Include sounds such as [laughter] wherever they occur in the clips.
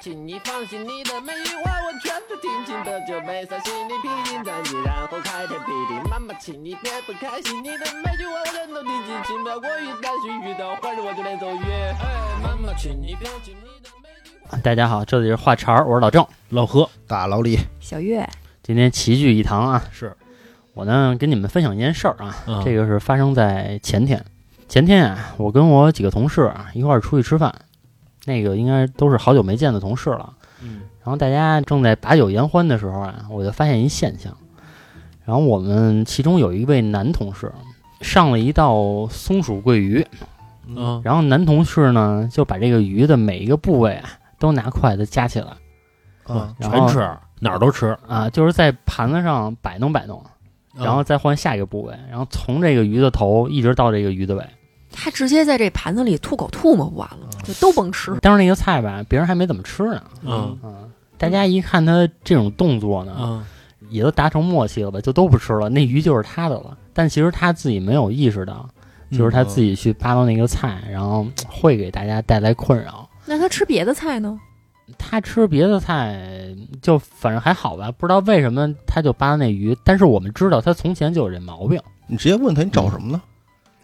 请你放心，你的每一话我全都听清，这就没啥心理批评战役，然后开天辟地。妈妈，请你别不开心，你的每句话我全都听清，过于担心，遇到坏人我就连走远。哎，妈妈，请你放心，你的每句。大家好，这里是话茬儿，我是老郑。老何大老李，小月，今天齐聚一堂啊，是我呢跟你们分享一件事儿啊，嗯这个是发生在前天。前天啊，我跟我几个同事啊一块儿出去吃饭，那个应该都是好久没见的同事了。嗯然后大家正在把酒言欢的时候啊，我就发现一现象。然后我们其中有一位男同事上了一道松鼠桂鱼，嗯然后男同事呢就把这个鱼的每一个部位啊都拿筷子夹起来嗯，全吃哪儿都吃，啊，就是在盘子上摆弄摆弄，然后再换下一个部位，然后从这个鱼的头一直到这个鱼的尾。他直接在这盘子里吐口吐沫不完了，就都甭吃。当时那个菜吧，别人还没怎么吃呢，嗯嗯，大家一看他这种动作呢，嗯也都达成默契了吧，就都不吃了，那鱼就是他的了。但其实他自己没有意识到，就是他自己去扒拉那个菜，然后会给大家带来困扰。那他吃别的菜呢？他吃别的菜就反正还好吧，不知道为什么他就扒拉那鱼，但是我们知道他从前就有这毛病。你直接问他你找什么呢？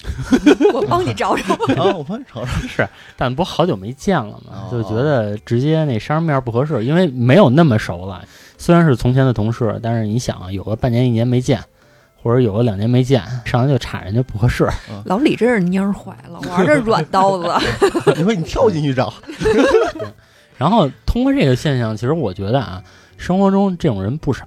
[laughs] 我帮你找找。啊，我帮你找找。是，但不好久没见了嘛，哦就觉得直接那商面不合适，因为没有那么熟了。虽然是从前的同事，但是你想啊，有个半年一年没见，或者有个两年没见，上来就插人家不合适。老李真是蔫儿坏了，玩这软刀子。[laughs] 你说你跳进去找，[laughs] 然后通过这个现象，其实我觉得啊，生活中这种人不少。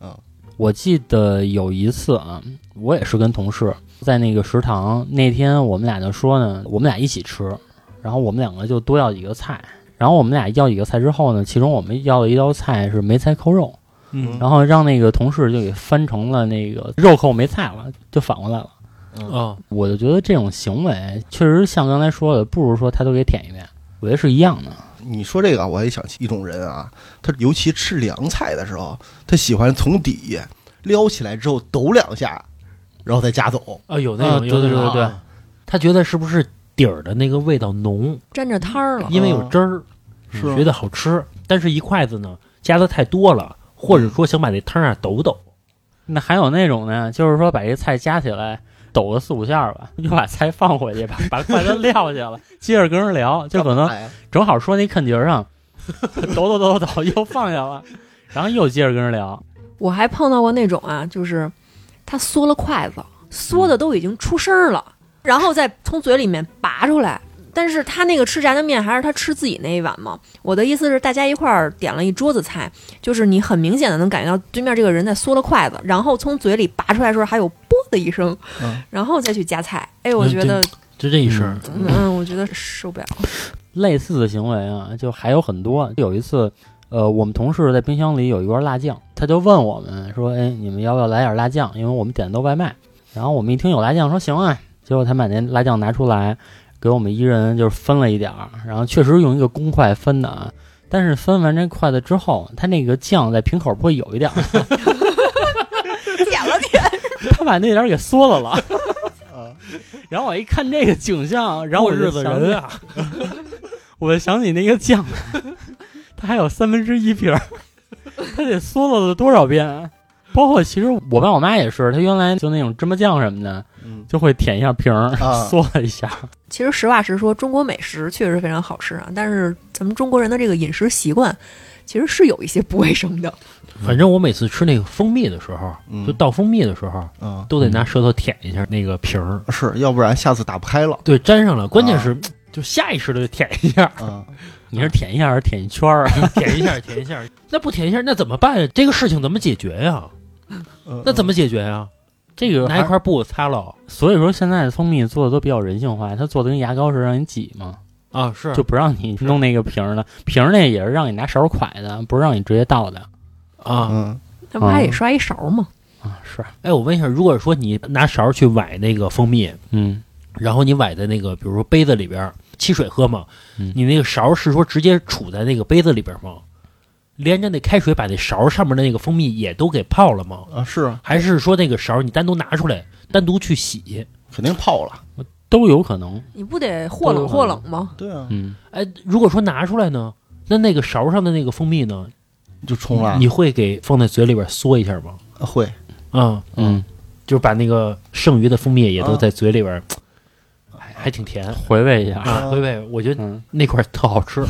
嗯，我记得有一次啊，我也是跟同事在那个食堂，那天我们俩就说呢，我们俩一起吃，然后我们两个就多要几个菜。然后我们俩要几个菜之后呢，其中我们要了一道菜是梅菜扣肉，嗯然后让那个同事就给翻成了那个肉扣梅菜了，就反过来了。啊我就觉得这种行为确实像刚才说的，不如说他都给舔一遍，我觉得是一样的。你说这个，我也想起一种人啊，他尤其吃凉菜的时候，他喜欢从底下撩起来之后抖两下，然后再夹走。啊有那啊种对对对对。啊。他觉得是不是底儿的那个味道浓，沾着汤儿了，因为有汁儿，是。觉得好吃，但是一筷子呢夹的太多了，或者说想把那汤啊抖抖，那还有那种呢，就是说把这菜夹起来，抖个四五下吧，[laughs] 又把菜放回去，[laughs] 把把筷子撂下了，接着跟人聊，就可能哎正好说那坑节儿上，[laughs] 抖抖抖抖抖又放下了，然后又接着跟人聊。我还碰到过那种啊，就是他缩了筷子，缩的都已经出声儿了，然后再从嘴里面拔出来。但是他那个吃炸酱面还是他吃自己那一碗嘛？我的意思是，大家一块儿点了一桌子菜，就是你很明显的能感觉到对面这个人在缩了筷子，然后从嘴里拔出来的时候还有啵的一声，嗯然后再去夹菜。哎，我觉得，就这一声，嗯，我觉得受不了。[laughs] 类似的行为啊，就还有很多。有一次，呃，我们同事在冰箱里有一罐辣酱，他就问我们说：“哎，你们要不要来点辣酱？因为我们点的都外卖。”然后我们一听有辣酱，说行啊。结果他把那辣酱拿出来，给我们一人就是分了一点儿，然后确实用一个公筷分的啊。但是分完这筷子之后，他那个酱在瓶口不会有一点儿，[laughs] 点了点，他把那点儿给缩了了。啊，然后我一看这个景象，然后我日子就想起人 [laughs] 啊，我就想起那个酱，它还有三分之一瓶儿，[laughs] 它得嗦了了多少遍？啊？包括其实我爸我妈也是，他原来就那种芝麻酱什么的，嗯。就会舔一下瓶儿，啊。嗦了一下。其实实话实说，中国美食确实非常好吃啊，但是咱们中国人的这个饮食习惯，其实是有一些不卫生的。反正我每次吃那个蜂蜜的时候，嗯。就倒蜂蜜的时候，嗯，都得拿舌头舔一下那个瓶儿，是要不然下次打不开了。对，粘上了，关键是就下意识的就舔一下，啊。你是舔一下还是舔一圈儿啊？舔一下，舔一下，[laughs] 那不舔一下那怎么办呀？这个事情怎么解决呀？那怎么么解决呀？这个拿一块布擦了所以说现在的蜂蜜做的都比较人性化，它做的跟牙膏似的，让你挤嘛，啊？是就不让你弄那个瓶儿的。瓶儿那也是让你拿勺儿㧟的，不是让你直接倒的啊。嗯那不还得刷一勺吗？啊。是，哎，我问一下，如果说你拿勺去崴那个蜂蜜，嗯，然后你崴在那个比如说杯子里边儿沏水喝吗，嗯你那个勺是说直接杵在那个杯子里边吗？连着那开水把那勺上面的那个蜂蜜也都给泡了吗？啊是啊，还是说那个勺你单独拿出来，单独去洗？肯定泡了。都有可能。你不得或冷或冷吗？对啊，嗯，哎，如果说拿出来呢，那那个勺上的那个蜂蜜呢？就冲了。你会给放在嘴里边嗦一下吗？会啊、嗯，就是把那个剩余的蜂蜜也都啊在嘴里边，还还挺甜回味一下。啊。回味，我觉得嗯，那块儿特好吃，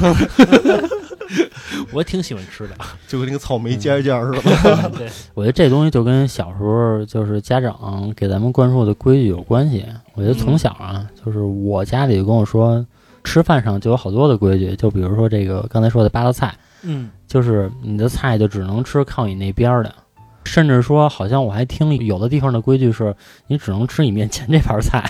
[laughs] 我挺喜欢吃的。[laughs] 就跟那个草莓尖尖儿似的。[laughs] 对，我觉得这东西就跟小时候就是家长给咱们灌输的规矩有关系。我觉得从小啊，就是我家里就跟我说，吃饭上就有好多的规矩，就比如说这个刚才说的八道菜，嗯，就是你的菜就只能吃靠你那边的，甚至说好像我还听有的地方的规矩是你只能吃你面前这盘菜。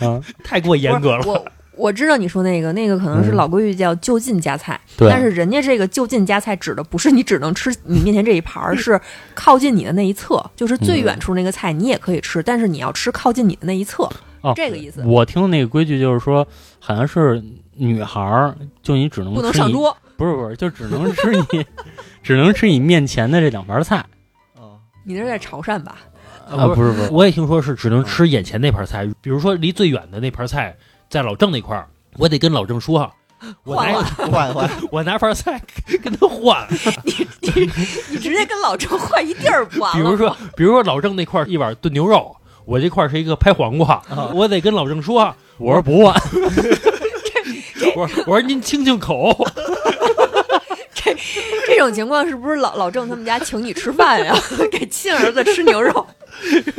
啊，[laughs] 太过严格了。我我知道你说那个，那个可能是嗯老规矩叫就近夹菜，对，但是人家这个就近夹菜指的不是你只能吃你面前这一盘儿，[laughs] 是靠近你的那一侧，就是最远处那个菜你也可以吃，但是你要吃靠近你的那一侧，哦这个意思，我听的那个规矩就是说，好像是女孩儿就你只能不能，上桌。不是不是，就只能吃你，[laughs] 只能吃你面前的这两盘菜哦，你那是在潮汕吧？啊，不是不是，我也听说是只能吃眼前那盘菜，比如说离最远的那盘菜在老郑那块儿，我得跟老郑说，我拿换换换，[laughs] 我拿盘菜 [laughs] 跟他换。[laughs] 你你你直接跟老郑换一地儿不完了？比如说，比如说老郑那块儿一碗炖牛肉，我这块儿是一个拍黄瓜，我得跟老郑说，我说不换，我说我说您清清口，[laughs] 这种情况是不是老老郑他们家请你吃饭呀？[laughs] 给亲儿子吃牛肉，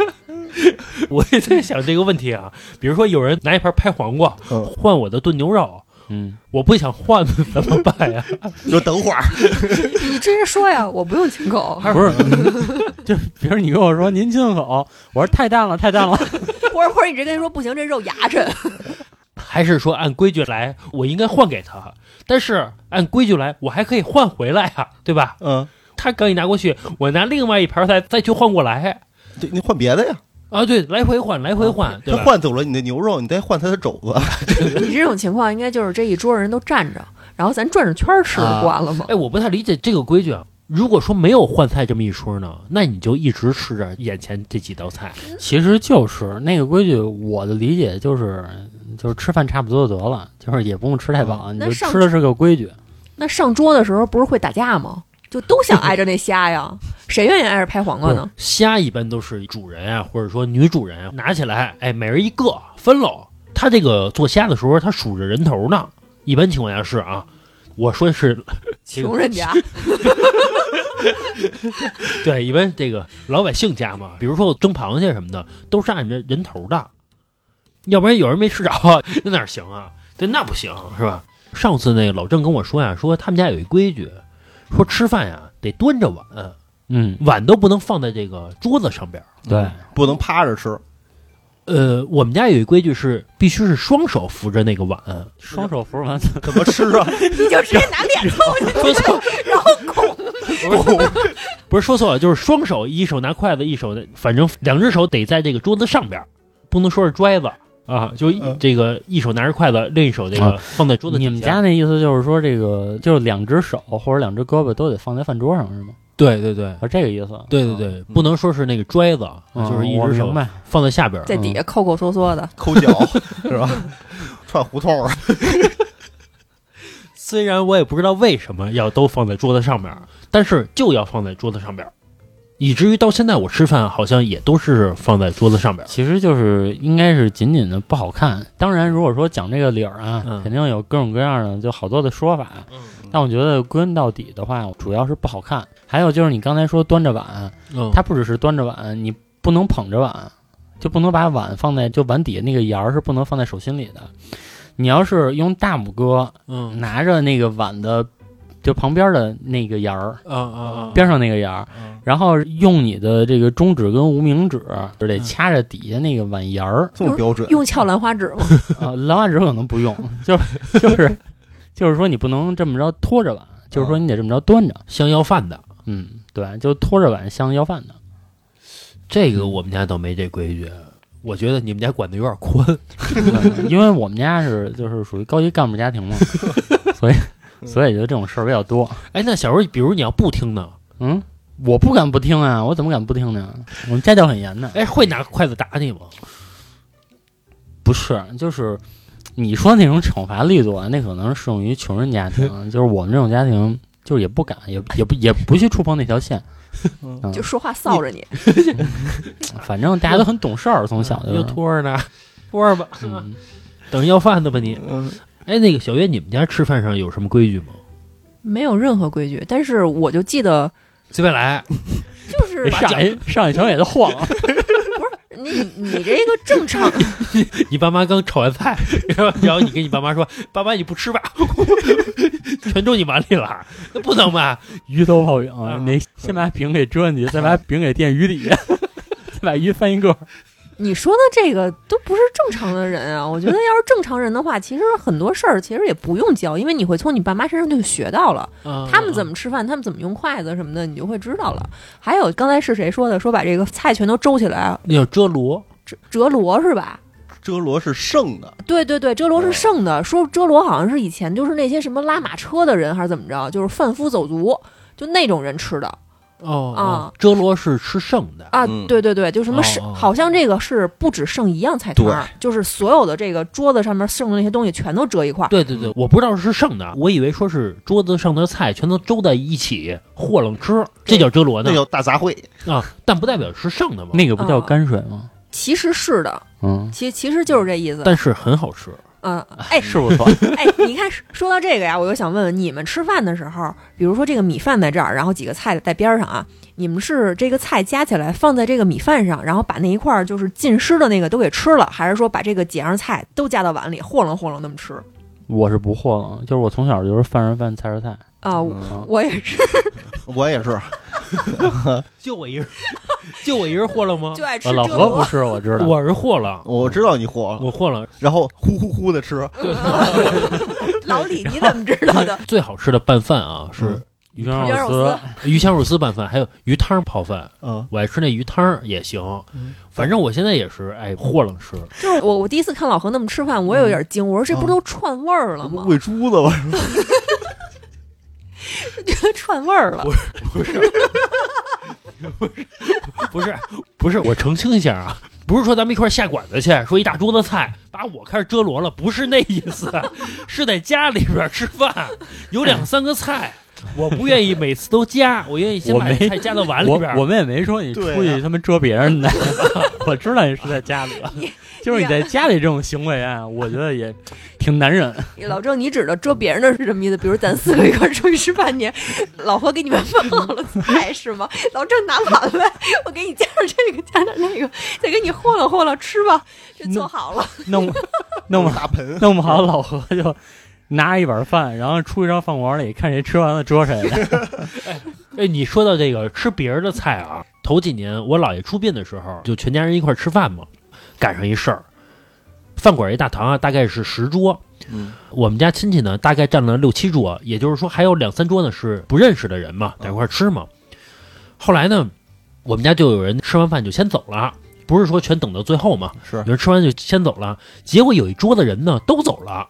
[laughs] 我也在想这个问题啊。比如说有人拿一盘拍黄瓜嗯换我的炖牛肉，嗯，我不想换怎么办呀？就等会儿。你直接说呀，我不用亲口，不是，就比如你跟我说您亲口，我说太淡了太淡了，或者或者你直接跟他说不行，这肉牙碜。还是说按规矩来，我应该换给他？但是按规矩来，我还可以换回来呀、对吧？嗯，他刚一拿过去，我拿另外一盘菜再去换过来对，你换别的呀。啊，对，来回换，来回换，对吧？他换走了你的牛肉，你再换他的肘子。[laughs] 你这种情况应该就是这一桌人都站着，然后咱转着圈吃啊不完了吗？哎，我不太理解这个规矩啊。如果说没有换菜这么一说呢，那你就一直吃着眼前这几道菜。其实就是那个规矩，我的理解就是就是吃饭差不多就得了，就是也不用吃太饱，你就吃的是个规矩。那上桌的时候不是会打架吗？就都想挨着那虾呀，谁愿意挨着拍黄瓜呢？虾一般都是主人啊，或者说女主人啊拿起来，哎，每人一个分喽。他这个做虾的时候，他数着人头呢。一般情况下是啊，我说的是 [laughs] 穷人家，[laughs] 对，一般这个老百姓家嘛，比如说我蒸螃蟹什么的，都是按着人头的，要不然有人没吃着，[laughs] 那哪行啊？对，那不行是吧？上次那个老郑跟我说呀，说他们家有一规矩，说吃饭呀得端着碗，嗯，碗都不能放在这个桌子上边。对，不能趴着吃。呃，我们家有一规矩是必须是双手扶着那个碗，双手扶着碗，怎么吃啊？你就直接拿脸凑去，说错，然后拱。不是说错了，就是双手，一手拿筷子，一手反正两只手得在这个桌子上边，不能说是拽子啊，就这个一手拿着筷子，另一手这个啊放在桌子底下。你们家那意思就是说，这个就是两只手或者两只胳膊都得放在饭桌上是吗？对对对是这个意思？对对对，不能说是那个锥子，嗯就是一只手。放在下边。在底下抠抠缩缩的，抠脚 [laughs] 是吧？串胡同儿。[laughs] 虽然我也不知道为什么要都放在桌子上面，但是就要放在桌子上边儿，以至于到现在我吃饭好像也都是放在桌子上边。其实就是应该是仅仅的不好看。当然，如果说讲这个理儿啊，嗯肯定有各种各样的就好多的说法。但我觉得归根到底的话，主要是不好看。还有就是你刚才说端着碗，嗯，它不只是端着碗，你不能捧着碗，就不能把碗放在就碗底下那个沿儿是不能放在手心里的。你要是用大拇哥嗯拿着那个碗的就旁边的那个沿儿，啊啊啊，边上那个沿儿，嗯然后用你的这个中指跟无名指就得嗯掐着底下那个碗沿儿。这么标准？用翘兰花指吗？[laughs] 啊，兰花指可能不用，[laughs] 就是就是就是说你不能这么着拖着碗，就是说你得这么着端着。像要饭的。嗯，对，就拖着碗像要饭的。这个我们家倒没这规矩，我觉得你们家管的有点宽。[laughs] 嗯因为我们家是就是属于高级干部家庭嘛，所以所以就这种事儿比较多。哎，那小时候比如你要不听呢，嗯，我不敢不听啊，我怎么敢不听呢？我们家教很严的。哎，会拿筷子打你吗？不是，就是你说那种惩罚力度啊，那可能适用于穷人家庭，[laughs] 就是我们这种家庭，就是也不敢，也也不也不去触碰那条线。[laughs] 嗯就说话臊着你。[laughs] 反正大家都很懂事儿，从小就又托着呢，托着吧，嗯，等要饭的吧你。嗯，哎，那个小月，你们家吃饭上有什么规矩吗？没有任何规矩，但是我就记得，随便来，就是 [laughs] 上一上一条也就晃了。[laughs] 你你这个正常，你 [laughs] 你爸妈刚炒完菜，然后然后你跟你爸妈说：“爸妈你不吃吧，全都你碗里了，那不能吧鱼头泡饼啊，你先把饼给遮进去，再把饼给垫鱼底下，再把鱼翻一个。你说的这个都不是正常的人啊！[laughs] 我觉得要是正常人的话，其实很多事儿其实也不用教，因为你会从你爸妈身上就学到了，？”啊他们怎么吃饭，他们怎么用筷子什么的，你就会知道了。还有刚才是谁说的？说把这个菜全都周起来，那叫遮罗？折折罗是吧？遮罗是剩的，对对对，遮罗是剩的。说遮罗好像是以前就是那些什么拉马车的人还是怎么着，就是贩夫走卒，就那种人吃的哦啊，遮罗是吃剩的。啊。嗯对对对，就什么剩，哦哦好像这个是不只剩一样菜摊儿，就是所有的这个桌子上面剩的那些东西全都折一块儿。对对对，我不知道是剩的，我以为说是桌子上的菜全都周在一起和楞吃，这叫遮罗呢那叫大杂烩。啊，但不代表是剩的嘛。那个不叫泔水吗？其实是的，嗯，其其实就是这意思。但是很好吃。嗯，[laughs] 哎是不错。[laughs] 哎，你看说到这个呀，我又想问问你们吃饭的时候，比如说这个米饭在这儿，然后几个菜在边儿上啊，你们是这个菜夹起来放在这个米饭上，然后把那一块儿就是浸湿的那个都给吃了，还是说把这个几样菜都夹到碗里和楞和楞那么吃？我是不和楞，就是我从小就是饭是饭，菜是菜。啊，我也是，我也是，[laughs] [laughs] 就我一人，[laughs] 就我一人和了吗就？爱吃呃老。何不是，我知道。我是和了，我知道你和了，我和了。然后呼呼呼的吃，[laughs] 老李，你怎么知道的？最好吃的拌饭啊，是嗯鱼香肉丝丝，鱼香肉丝拌饭，还有鱼汤泡饭。嗯，我爱吃那鱼汤也行，反正我现在也是爱和了吃。就是我我第一次看老何那么吃饭，我也有点惊，我说这不都串味儿了吗？喂猪的吧？[laughs] 觉得串味儿了。不是 [laughs] 不是，不是，不是我澄清一下啊，不是说咱们一块儿下馆子去，说一大桌子菜把我开始遮罗了，不是那意思，[laughs] 是在家里边吃饭，有两三个菜，我不愿意每次都加，我愿意先把菜加到碗里我边。我们也没说你出去他妈遮别人的，我知道你是在家里了。就是你在家里这种行为啊，[laughs] 我觉得也挺难忍。老郑，你指的捉别人的是什么意思？比如咱四个一块儿出去吃饭去，老何给你们放好了菜是吗？老郑拿碗来，我给你加点这个，加点那个，再给你和了和了，吃吧，[laughs] 这做好了。弄弄不大盆，弄不好，老何就拿一碗饭，然后出一张饭馆里看谁吃完了捉谁的。哎，你说到这个吃别人的菜啊，头几年我姥爷出殡的时候，就全家人一块儿吃饭嘛，赶上一事儿，饭馆一大堂啊，大概是十桌，嗯，我们家亲戚呢，大概占了六七桌，也就是说还有两三桌呢是不认识的人嘛，在一块儿吃嘛。后来呢，我们家就有人吃完饭就先走了，不是说全等到最后嘛，是有人吃完就先走了。结果有一桌的人呢都走了，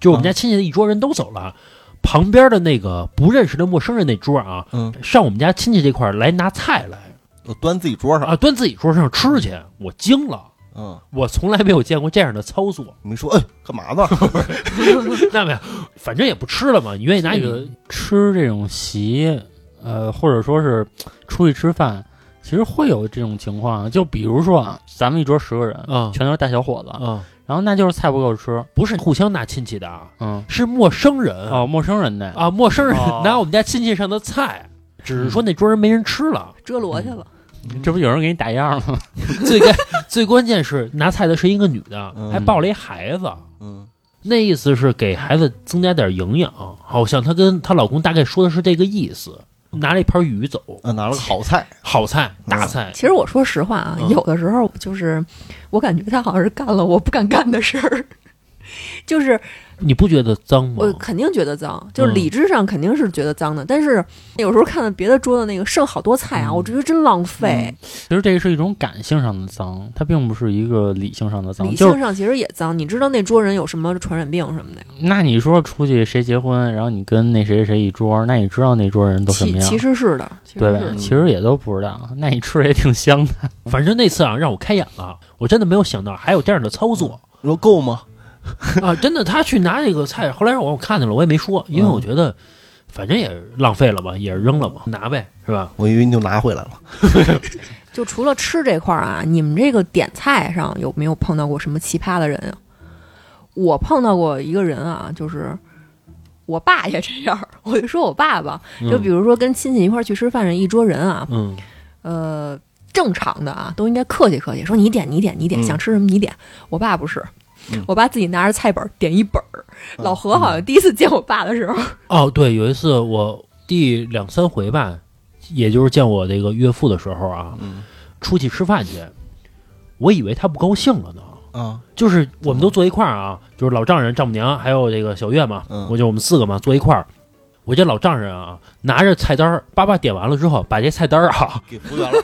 就我们家亲戚的一桌人都走了，旁边的那个不认识的陌生人那桌啊，嗯，上我们家亲戚这块来拿菜来我端自己桌上，啊，端自己桌上吃去，我惊了。嗯，我从来没有见过这样的操作，[laughs] 没说，哎，干嘛呢？[laughs] 那没有，反正也不吃了嘛。你愿意拿你这个吃这种席，呃，或者说是出去吃饭，其实会有这种情况。就比如说啊，咱们一桌十个人，啊全都是大小伙子，嗯，然后那就是菜不够吃，不是互相拿亲戚的啊，嗯，是陌生人。哦，陌生人的，啊，陌生人哦。拿我们家亲戚上的菜，只是说那桌人没人吃了。遮罗去了，这不有人给你打样了吗？[laughs] 最关最关键是拿菜的是一个女的，嗯。还抱了一孩子。嗯，那意思是给孩子增加点营养，好像她跟她老公大概说的是这个意思。拿了一盘鱼走，啊，拿了个好菜，好菜大菜，其实我说实话啊，嗯。有的时候就是我感觉他好像是干了我不敢干的事儿，[laughs] 就是你不觉得脏吗？我肯定觉得脏，就是嗯理智上肯定是觉得脏的。但是有时候看到别的桌子那个剩好多菜啊，嗯我觉得真浪费。其实这个是一种感性上的脏，它并不是一个理性上的脏。理性上其实也脏，你知道那桌人有什么传染病什么的呀？那你说出去谁结婚，然后你跟那谁谁谁一桌，那你知道那桌人都什么样，其其实是的，对吧是？其实也都不知道，那你吃的也挺香的。[laughs] 反正那次啊，让我开眼了，我真的没有想到还有这样的操作。你说够吗？[laughs] 啊，真的，他去拿那个菜，后来让我看见了，我也没说，因为我觉得反正也浪费了吧，也是扔了嘛，拿呗，是吧？[laughs] 我以为你就拿回来了。[laughs] 就除了吃这块儿啊，你们这个点菜上有没有碰到过什么奇葩的人啊？我碰到过一个人啊，就是我爸也这样。我就说我爸吧，就比如说跟亲戚一块儿去吃饭，一桌人啊，嗯，呃，正常的啊，都应该客气客气，说你点你点你点，嗯想吃什么你点。我爸不是嗯，我爸自己拿着菜本儿点一本儿。嗯。老何好像第一次见我爸的时候，哦，对，有一次我第两三回吧，也就是见我这个岳父的时候啊，嗯。出去吃饭去，我以为他不高兴了呢。啊，就是我们都坐一块儿啊，就是老丈人、丈母娘还有这个小月嘛，嗯。我就我们四个嘛坐一块儿。我这老丈人啊，拿着菜单儿，叭叭点完了之后，把这菜单儿啊，[laughs] 给服务员了。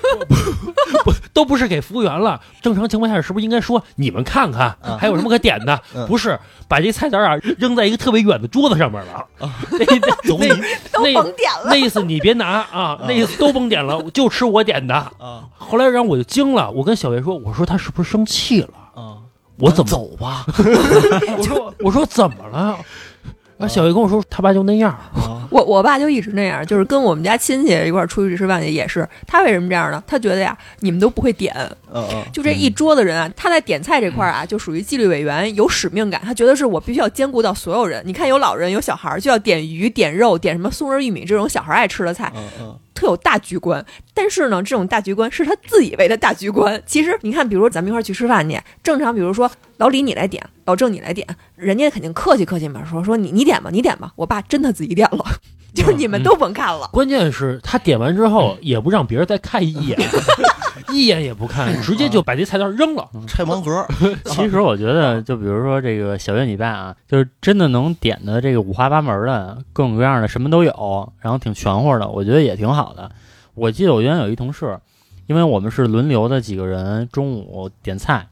不都不是给服务员了。正常情况下是不是应该说你们看看啊还有什么可点的？嗯不是，把这菜单儿啊扔在一个特别远的桌子上面了。那那 [laughs] 那 [laughs] 都那甭点了那。意思你别拿啊，那意思都甭点了，就吃我点的。啊后来然后我就惊了，我跟小月说，我说他是不是生气了？啊！我怎么走吧？我说我说怎么了？啊，小月跟我说他爸就那样。啊我我爸就一直那样，就是跟我们家亲戚一块儿出去吃饭去，也是他为什么这样呢？他觉得呀，你们都不会点，嗯嗯，就这一桌子人啊，他在点菜这块儿啊，就属于纪律委员，有使命感。他觉得是我必须要兼顾到所有人。你看，有老人，有小孩儿，就要点鱼、点肉、点什么松仁玉米这种小孩儿爱吃的菜，嗯嗯特有大局观。但是呢，这种大局观是他自以为的大局观。其实你看，比如咱们一块儿去吃饭去，正常，比如说老李你来点，老郑你来点，人家肯定客气客气嘛，说说你你点吧，你点吧。我爸真的自己点了，[laughs] 就是你们都甭看了。关键是他点完之后也不让别人再看一眼，[laughs] 一眼也不看，直接就把这菜单扔了。拆盲盒。[laughs] 其实我觉得，就比如说这个小月你爸啊，就是真的能点的这个五花八门的，各种各样的什么都有，然后挺全乎的，我觉得也挺好的。我记得我原来有一同事，因为我们是轮流的几个人中午点菜，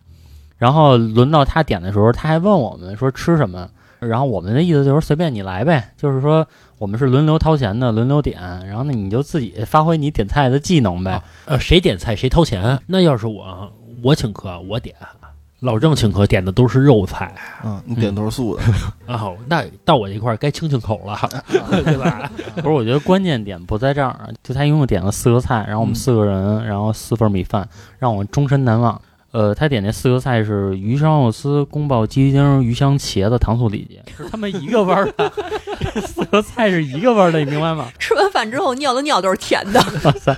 然后轮到他点的时候，他还问我们说吃什么，然后我们的意思就是随便你来呗，就是说我们是轮流掏钱的，轮流点，然后呢你就自己发挥你点菜的技能呗。呃，谁点菜谁掏钱。那要是我，我请客我点，老郑请客点的都是肉菜嗯，你点都是素的。啊，[laughs] 那到我这块儿该清清口了，[laughs] 对吧？不是，我觉得关键点不在这儿啊，就他一共点了四个菜，然后我们嗯四个人，然后四份米饭，让我终身难忘。呃，他点那四个菜是鱼香肉丝、宫保鸡丁、鱼香茄子、糖醋里脊，是他们一个味儿的，[laughs] 这四个菜是一个味儿的，你明白吗？[laughs] 吃完饭之后尿的尿都是甜的，哇塞！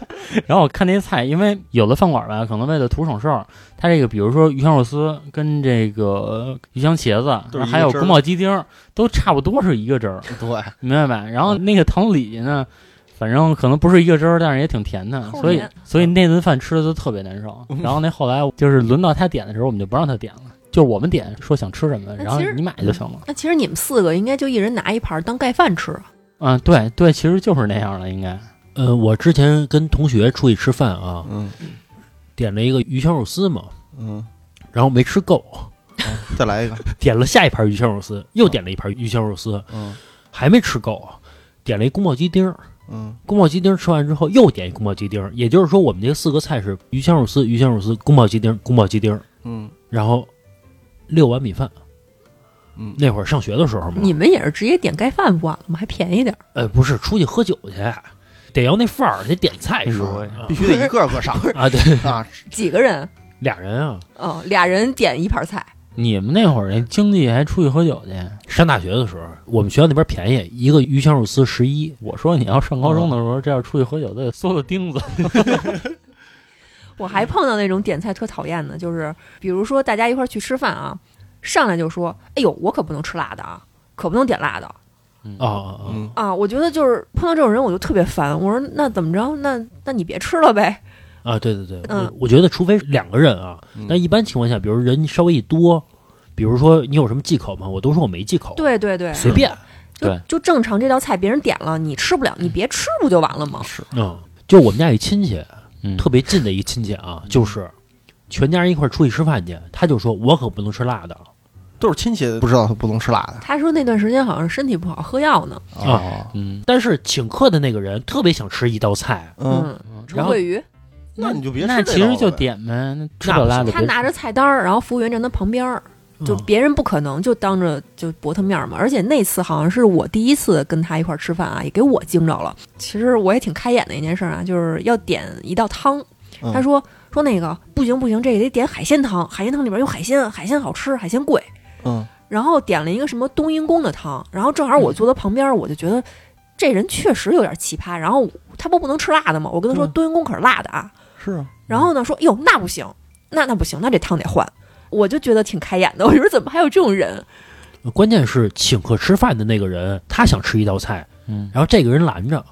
然后我看那菜，因为有的饭馆吧，可能为了图省事儿，它这个比如说鱼香肉丝跟这个鱼香茄子，还有宫保鸡丁，都差不多是一个汁儿。对，明白吧？然后那个糖醋里脊呢，反正可能不是一个汁儿，但是也挺甜的，所以所以那顿饭吃的都特别难受。[laughs] 然后那后来就是轮到他点的时候，我们就不让他点了，就是我们点说想吃什么，然后你买就行了。那其实你们四个应该就一人拿一盘儿当盖饭吃。嗯，对对，其实就是那样了，应该。呃，我之前跟同学出去吃饭啊，嗯点了一个鱼香肉丝嘛，嗯，然后没吃够，再来一个。[laughs] 点了下一盘鱼香肉丝，又点了一盘鱼香肉丝，嗯还没吃够，点了一宫保鸡丁儿。嗯宫保鸡丁吃完之后，又点一宫保鸡丁，也就是说，我们这四个菜是鱼香肉丝、鱼香肉丝、宫保鸡丁、宫保鸡丁，嗯然后六碗米饭。嗯，那会儿上学的时候嘛，你们也是直接点盖饭不完了吗？还便宜点儿。呃，不是出去喝酒去，得要那范儿，得点菜是吧？必须得一个个上啊，对，啊！几个人？俩人啊，哦，俩人点一盘菜。你们那会儿那经济还出去喝酒去？上大学的时候，我们学校那边便宜，一个鱼香肉丝十一。我说你要上高中的时候，这要出去喝酒都得缩了钉子。我还碰到那种点菜特讨厌的，就是比如说大家一块儿去吃饭啊，上来就说：“哎呦，我可不能吃辣的啊，可不能点辣的啊啊啊！嗯啊！”我觉得就是碰到这种人，我就特别烦。我说：“那怎么着？那那你别吃了呗。啊，对对对，嗯我我觉得除非两个人啊，嗯但一般情况下，比如人稍微一多，比如说你有什么忌口吗？我都说我没忌口，”，对对对，随便。就对就正常这道菜别人点了，你吃不了，你别吃不就完了吗？是，嗯，就我们家有一亲戚，嗯，特别近的一亲戚啊，就是全家人一块儿出去吃饭去，他就说我可不能吃辣的都是亲戚，不知道他不能吃辣的他说那段时间好像身体不好，喝药呢。啊。嗯，但是请客的那个人特别想吃一道菜，嗯，嗯，然后臭鳜鱼，那你就别吃那其实就点呗，那吃点辣的他拿着菜单儿，然后服务员站他旁边儿，就嗯别人不可能就当着就驳他面儿嘛。而且那次好像是我第一次跟他一块儿吃饭啊，也给我惊着了。其实我也挺开眼的一件事儿啊，就是要点一道汤，嗯他说说那个不行不行，这个得点海鲜汤，海鲜汤里边有海鲜，海鲜好吃，海鲜贵。嗯然后点了一个什么冬阴功的汤，然后正好我坐他旁边，我就觉得这人确实有点奇葩。然后他不不能吃辣的吗？我跟他说嗯冬阴功可是辣的啊。是啊，然后呢说哟那不行，那那不行，那这汤得换。我就觉得挺开眼的，[laughs] 我说怎么还有这种人？关键是请客吃饭的那个人，他想吃一道菜，嗯，然后这个人拦着，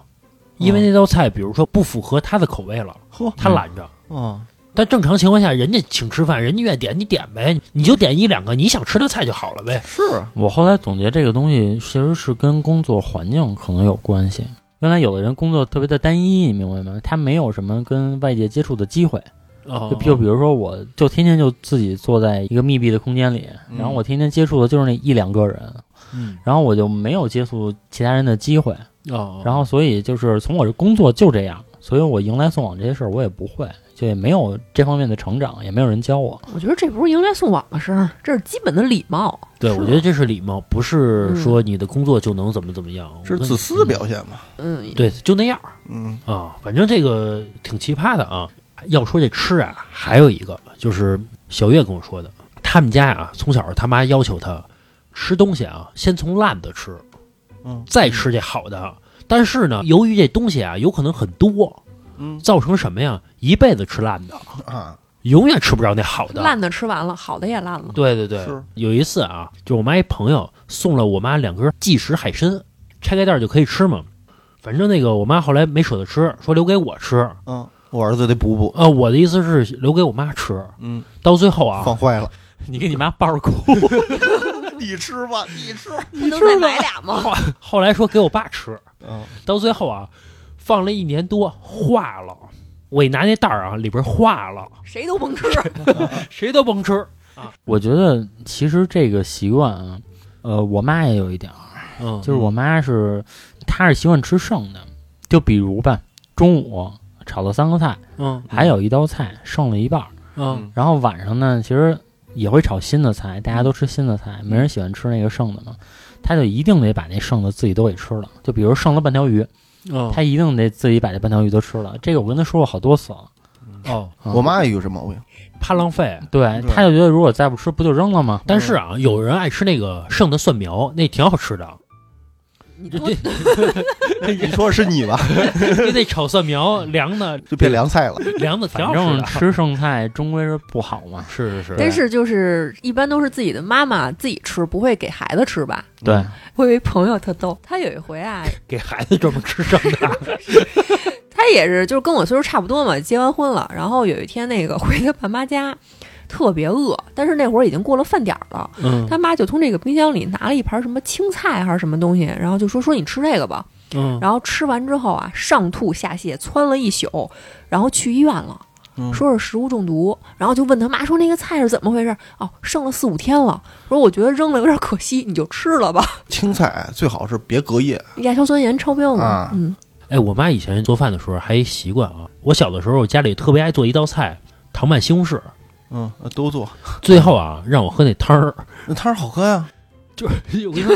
因为那道菜比如说不符合他的口味了，呵他拦着。嗯，但正常情况下，人家请吃饭，人家愿意点你点呗，你就点一两个你想吃的菜就好了呗。是啊我后来总结这个东西其实是跟工作环境可能有关系。原来有的人工作特别的单一，你明白吗？他没有什么跟外界接触的机会。哦就就比如说，我就天天就自己坐在一个密闭的空间里，嗯然后我天天接触的就是那一两个人，嗯然后我就没有接触其他人的机会，哦，然后所以就是从我这工作就这样，所以我迎来送往这些事儿我也不会，就也没有这方面的成长，也没有人教我。我觉得这不是迎来送往的事儿，这是基本的礼貌。对，我觉得这是礼貌，不是嗯说你的工作就能怎么怎么样，是自私的表现嘛，嗯，对，就那样嗯啊。反正这个挺奇葩的啊。要说这吃啊，还有一个就是小月跟我说的，他们家啊、从小他妈要求他吃东西啊，先从烂的吃，嗯再吃这好的。但是呢，由于这东西啊有可能很多，嗯造成什么呀？一辈子吃烂的，啊，永远吃不着那好的。烂的吃完了，好的也烂了。对对对，有一次啊，就我妈一朋友送了我妈两根即食海参，拆开袋儿就可以吃嘛。反正那个我妈后来没舍得吃，说留给我吃。嗯，我儿子得补补，呃，我的意思是留给我妈吃。嗯，到最后啊，放坏了，[laughs] 你给你妈抱着哭，[laughs] [laughs] 你吃吧，你吃，[laughs] 你能再买俩吗？[laughs] 后来说给我爸吃。嗯，到最后啊，放了一年多，化了。我一拿那袋儿啊，里边化了，谁都甭吃。谁都甭吃啊。我觉得其实这个习惯啊，呃，我妈也有一点儿，嗯，就是我妈是，她是习惯吃剩的，就比如吧，中午炒了三个菜，嗯还有一道菜剩了一半儿，嗯然后晚上呢，其实也会炒新的菜，大家都吃新的菜，没人喜欢吃那个剩的嘛，他就一定得把那剩的自己都给吃了，就比如剩了半条鱼，嗯，她一定得自己把这半条鱼都吃了，这个我跟他说过好多次了。哦，嗯我妈也有这毛病，怕浪费。对，对。她就觉得如果再不吃，不就扔了吗？但是啊，有人爱吃那个剩的蒜苗，那挺好吃的。这你多这 [laughs] 你说是你吧？[laughs] 你那炒蒜苗凉的，[laughs] 就变凉菜了，凉的挺反好吃的。正吃剩菜终归是不好嘛。是是是，但是就是一般都是自己的妈妈自己吃，不会给孩子吃吧？对，我有一朋友特逗，他有一回啊，给孩子专门吃剩菜。他也是就是跟我岁数差不多嘛，结完婚了，然后有一天那个回他爸妈家，特别饿，但是那会儿已经过了饭点儿了，嗯他妈就从这个冰箱里拿了一盘什么青菜还是什么东西，然后就说说你吃这个吧，嗯，然后吃完之后啊，上吐下泻，窜了一宿，然后去医院了。嗯说是食物中毒，然后就问他妈说那个菜是怎么回事？哦，剩了四五天了。说我觉得扔了有点可惜，你就吃了吧。青菜最好是别隔夜，亚硝酸盐超标嘛，啊嗯，哎，我妈以前做饭的时候还一习惯啊。我小的时候，我家里特别爱做一道菜糖拌西红柿，嗯，都做，最后啊让我喝那汤儿，那汤儿好喝呀，就是我跟你说，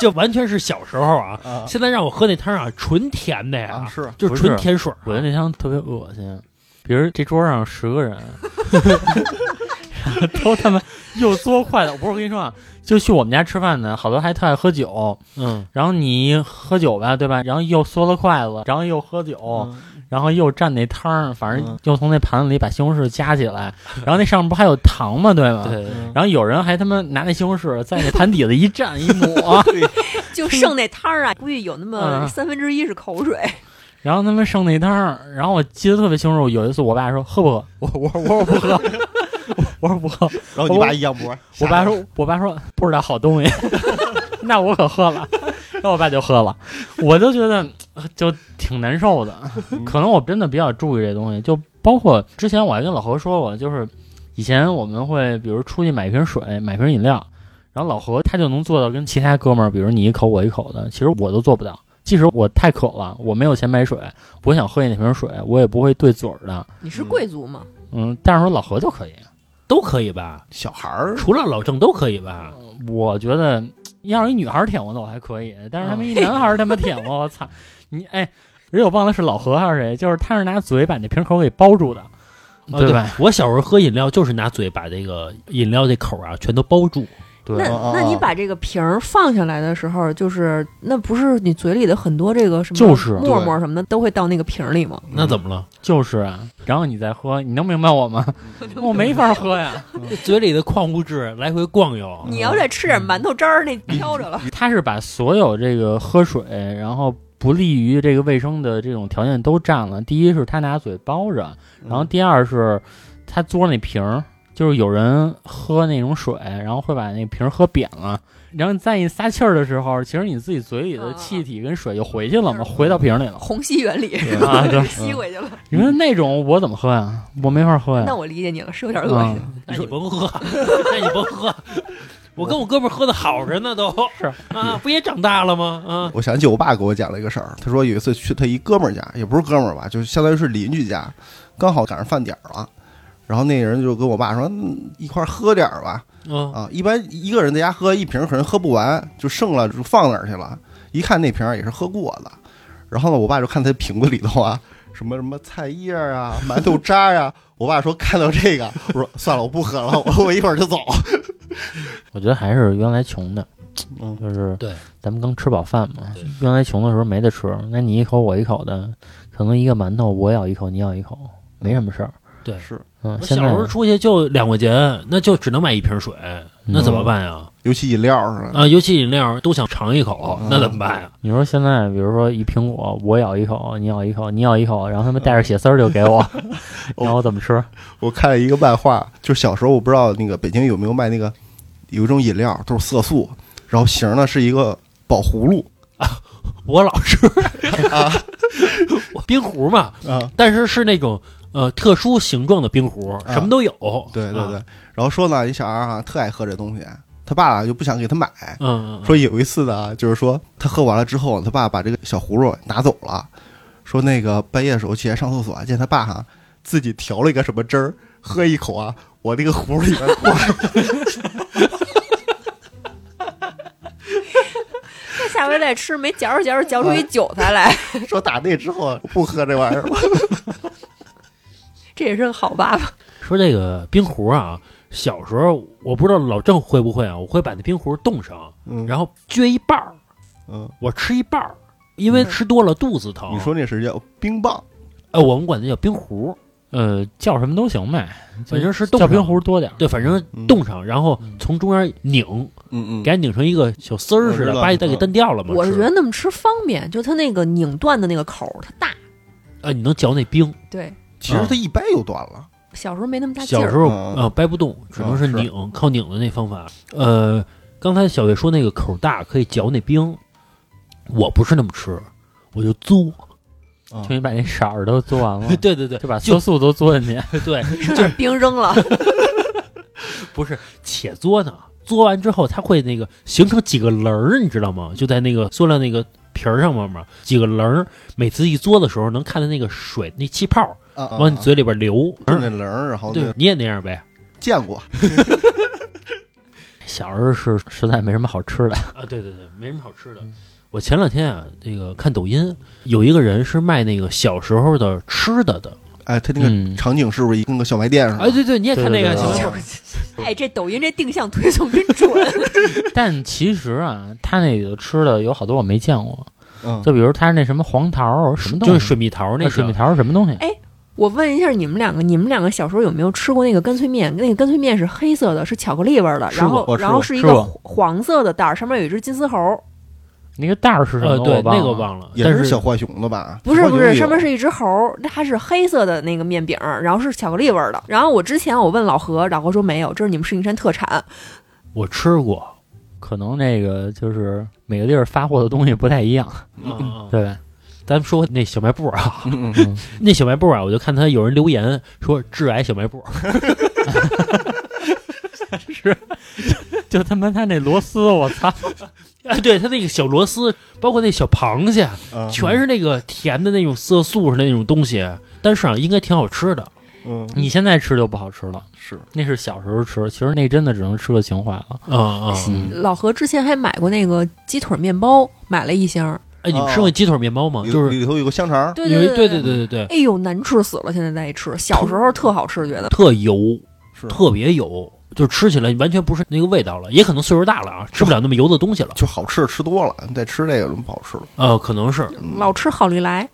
就完全是小时候啊。[laughs] 啊现在让我喝那汤儿啊，纯甜的呀，啊是，就是纯甜水儿啊。我觉得那汤特别恶心。比如这桌上十个人，[laughs] 都他妈又嘬筷子。我不是我跟你说啊，就去我们家吃饭呢，好多还特爱喝酒。嗯，然后你喝酒吧，对吧？然后又嗦了筷子，然后又喝酒，嗯然后又蘸那汤儿，反正嗯。又从那盘子里把西红柿夹起来，然后那上面不还有糖吗？对吗？对，嗯然后有人还他妈拿那西红柿在那盘底子一蘸一抹，[laughs] 就剩那汤儿啊，[laughs] 估计有那么嗯。三分之一是口水。然后他们剩那汤儿，然后我记得特别清楚，有一次我爸说喝不喝，我我我说不喝，[laughs] 我说不喝，然后你爸一仰脖，我爸说我爸说不知道好东西，那我可喝了，[laughs] 然后我爸就喝了，我就觉得呃就挺难受的，可能我真的比较注意这东西，就包括之前我还跟老何说过，就是以前我们会比如出去买一瓶水，买瓶饮料，然后老何他就能做到跟其他哥们儿，比如你一口我一口的，其实我都做不到。即使我太渴了，我没有钱买水，我想喝那瓶水，我也不会对嘴儿的。你是贵族吗？嗯，但是说老何就可以，都可以吧？小孩儿除了老郑都可以吧？我觉得要是一女孩舔我那我还可以，但是他们一男孩他妈舔我，[laughs] 我操！你哎，人我忘了是老何还是谁，就是他是拿嘴把那瓶口给包住的，啊对吧？我小时候喝饮料就是拿嘴把这个饮料这口啊全都包住。对那那你把这个瓶儿放下来的时候，就是那不是你嘴里的很多这个什么就是沫沫什么的都会到那个瓶儿里吗？那怎么了？就是啊。然后你再喝，你能明白我吗？我没法喝呀。[laughs] 这嘴里的矿物质来回逛悠。你要再吃点馒头渣儿，那飘着了。他是把所有这个喝水，然后不利于这个卫生的这种条件都占了。第一是他拿嘴包着，然后第二是他嘬那瓶儿，就是有人喝那种水，然后会把那瓶儿喝扁了。然后再一撒气儿的时候，其实你自己嘴里的气体跟水就回去了嘛，回到瓶里了。虹吸原理 [laughs] 啊对吸回去了。你说那种我怎么喝呀？我没法喝呀。[laughs] 那我理解你了，是有点恶心。[laughs] 嗯那你甭喝，那你甭喝。我跟我哥们儿喝的好着呢，都是啊，不也长大了吗？啊，我想起我爸给我讲了一个事儿，他说有一次去他一哥们儿家，也不是哥们儿吧，就是相当于是邻居家，刚好赶上饭点儿了，然后那人就跟我爸说，嗯一块儿喝点儿吧，嗯，啊，一般一个人在家喝一瓶可能喝不完，就剩了就放哪儿去了，一看那瓶儿也是喝过的，然后呢，我爸就看他瓶子里头啊，[laughs] 什么什么菜叶儿啊、馒头渣呀啊，[laughs] 我爸说看到这个，我说算了，我不喝了，我 [laughs] 我一会儿就走。我觉得还是原来穷的，嗯。就是对，咱们刚吃饱饭嘛，原来穷的时候没得吃，那你一口我一口的，可能一个馒头我咬一口你咬一口，没什么事儿。对是，嗯，我小时候出去就两块钱，那就只能买一瓶水，那怎么办呀？尤其饮料是吧？啊，尤其饮料都想尝一口，嗯那怎么办呀？你说现在，比如说一苹果，我咬一口，你咬一口，你咬一口，然后他们带着血丝儿就给我，[laughs] 然后我怎么吃？我看了一个漫画，就是小时候我不知道那个北京有没有卖那个有一种饮料都是色素，然后形儿呢是一个宝葫芦我老吃 [laughs] 啊，冰壶嘛，啊，但是是那种呃特殊形状的冰壶，啊。什么都有。对对对。啊，然后说呢，一小孩儿啊特爱喝这东西，他爸啊就不想给他买，嗯，嗯说有一次呢，就是说他喝完了之后，他爸把这个小葫芦拿走了，说那个半夜的时候起来上厕所，见他爸哈、自己调了一个什么汁儿，喝一口啊，我那个葫芦里边挂那下回再吃，没嚼着嚼着嚼出一韭菜来，说打那之后不喝这玩意儿了。这也是个好爸爸。说这个冰壶啊，小时候我不知道老郑会不会啊，我会把那冰壶冻上，嗯，然后撅一半儿，嗯，我吃一半儿，因为吃多了肚子疼。你说那是叫冰棒，呃，我们管那叫冰壶，呃，叫什么都行呗，反正是冻叫冰壶多点儿。对，反正嗯冻上，然后从中间拧，嗯嗯给它拧成一个小丝儿似的，知道把你再给蹬掉了嘛。我是觉得那么吃方便，就它那个拧断的那个口儿它大。啊，你能嚼那冰。对，其实它一掰就断了。小时候没那么大劲儿。小时候嗯啊掰不动，只能是嗯是拧，靠拧的那方法。呃，刚才小月说那个口大可以嚼那冰，我不是那么吃，我就嘬。啊就你把那色儿都嘬完了，对对对，就把色素都嘬进去。[laughs] 对，[laughs] 就是冰扔了，[laughs] 不是且嘬呢，嘬完之后它会那个形成几个棱儿，你知道吗？就在那个塑料那个皮儿上面嘛，几个棱儿，每次一嘬的时候能看到那个水那气泡啊啊往你嘴里边流。就那棱儿，然后，对你也那样呗？见过，[laughs] 小时候是实在没什么好吃的，啊，对对对，没什么好吃的。我前两天啊，这个看抖音，有一个人是卖那个小时候的吃的的。哎，他那个嗯场景是不是跟个小卖店似的？哎，对对，你也看那个对对对小卖部 [laughs] 哎，这抖音这定向推送真准。[laughs] 但其实啊，他那里头吃的有好多我没见过，嗯，就比如他那什么黄桃儿什么东西，就是水蜜桃那水蜜桃儿什么东西？哎我问一下你们两个，你们两个小时候有没有吃过那个干脆面？那个干脆面是黑色的，是巧克力味儿的，然后然后是一个黄色的袋儿，上面有一只金丝猴。那个袋儿是什么？呃，对，那个忘了，也是小浣熊的吧？不是不是，上面是一只猴儿，它是黑色的那个面饼，然后是巧克力味儿的。然后我之前我问老何，老何说没有，这是你们石景山特产。我吃过。可能那个就是每个地儿发货的东西不太一样，嗯，[laughs] 对吧？咱们说那小卖部啊，嗯嗯嗯，[laughs] 那小卖部啊，我就看他有人留言说致癌小卖部，[laughs] 是就他妈他那螺丝，我操！[laughs] 啊，对他那个小螺丝，包括那小螃蟹，嗯全是那个甜的那种色素似的那种东西，但是啊，应该挺好吃的。嗯，你现在吃就不好吃了，是那是小时候吃，其实那真的只能吃个情怀了。啊啊！嗯，老何之前还买过那个鸡腿面包，买了一箱。哎，你们吃过鸡腿面包吗？就是里头有个香肠，对对对对对对对，哎呦，难吃死了！现在再一吃，小时候特好吃，觉得特油，特别油，就吃起来完全不是那个味道了。也可能岁数大了啊，吃不了那么油的东西了。就好吃吃多了，你再吃这个就不好吃了。呃，可能是，老吃好利来，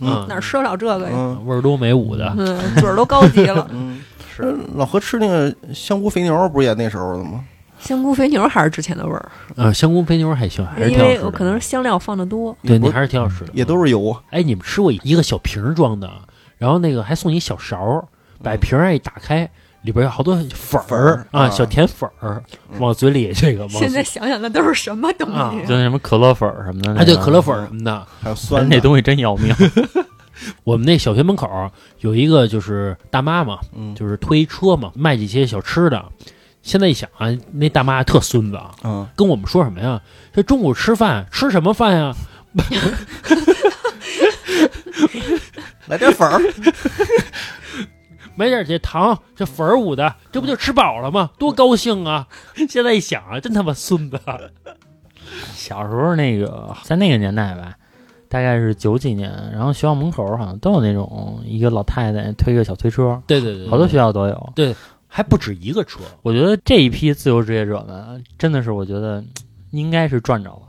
嗯，哪吃得了这个呀？嗯味儿都没五的。嗯，嘴儿都高级了。嗯，是老何吃那个香菇肥牛，不是也那时候的吗？香菇肥牛还是之前的味儿，呃，香菇肥牛还行，还是因挺好吃的。为我可能是香料放的多。对，那还是挺好吃的。也都是油啊。哎，你们吃过一个小瓶儿装的，然后那个还送你小勺儿，把瓶儿一打开，里边有好多粉粉儿啊，儿啊小甜粉儿，嗯往嘴里这个往现在想想，那都是什么东啊西？就那什么可乐粉儿什么的，哎对可乐粉儿什么的。还有酸的那东西真要命。[laughs] 我们那小学门口儿有一个就是大妈嘛，嗯就是推车嘛，卖这些小吃的。现在一想啊，那大妈特孙子啊，嗯，跟我们说什么呀？这中午吃饭吃什么饭呀？[laughs] 来点粉儿，[laughs] 买点这糖，这粉儿捂的，这不就吃饱了吗？多高兴啊！现在一想啊，真他妈孙子。小时候那个在那个年代吧，大概是九几年，然后学校门口好像都有那种一个老太太推个小推车，对对对，好多学校都有。还不止一个车。我觉得这一批自由职业者们，真的是我觉得嗯应该是赚着了，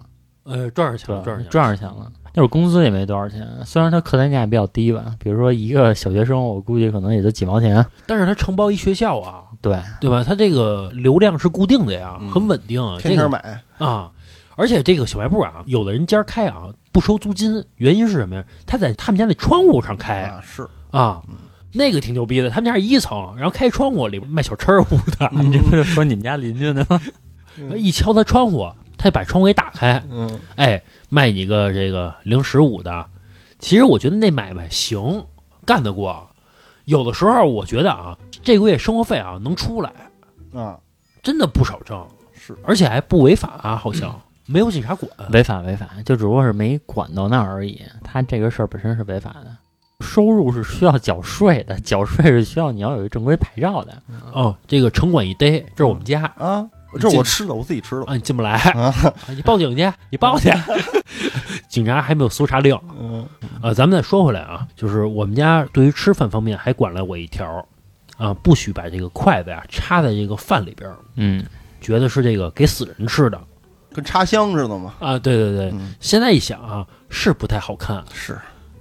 呃，赚着钱了，赚着钱了。赚着钱了。那会儿工资也没多少钱，虽然他客单价比较低吧，比如说一个小学生，我估计可能也就几毛钱。但是他承包一学校啊，对，对吧？他这个流量是固定的呀，嗯很稳定天天买，啊，而且这个小卖部啊，有的人家开啊不收租金，原因是什么呀？他在他们家那窗户上开啊，是啊，那个挺牛逼的。他们家是一层，然后开窗户里边卖小吃儿捂的，你这不是说你们家邻居呢吗？一敲他窗户，他就把窗户给打开，嗯哎，卖你个这个零食五的。其实我觉得那买卖行，干得过。有的时候我觉得啊，这个月生活费啊能出来，啊，真的不少挣，是而且还不违法、啊，好像没有警察管。违法违法，就只不过是没管到那儿而已。他这个事儿本身是违法的，收入是需要缴税的，缴税是需要你要有一正规牌照的。哦，这个城管一逮，这是我们家啊，这是我吃的，我自己吃的。啊，你进不来，啊，[laughs] 啊你报警去，你报去。[laughs] 警察还没有搜查令嗯啊。咱们再说回来啊，就是我们家对于吃饭方面还管了我一条啊，不许把这个筷子呀插在这个饭里边，嗯，觉得是这个给死人吃的跟插香似的嘛。啊。对对对，嗯，现在一想啊，是不太好看，是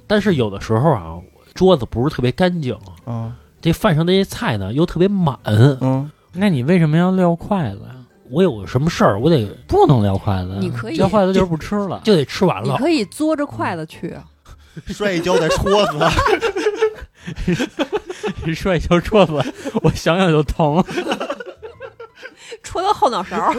但是有的时候啊，桌子不是特别干净，啊，这饭上这些菜呢又特别满。嗯，那你为什么要撂筷子呀？我有什么事儿，我得不能撂筷子呀，你可以撂筷子就是不吃了。就得吃完了。你可以嘬着筷子去啊。[laughs] 摔一跤再戳死他。[laughs] 一摔一跤桌子，我想想就疼。戳到后脑勺。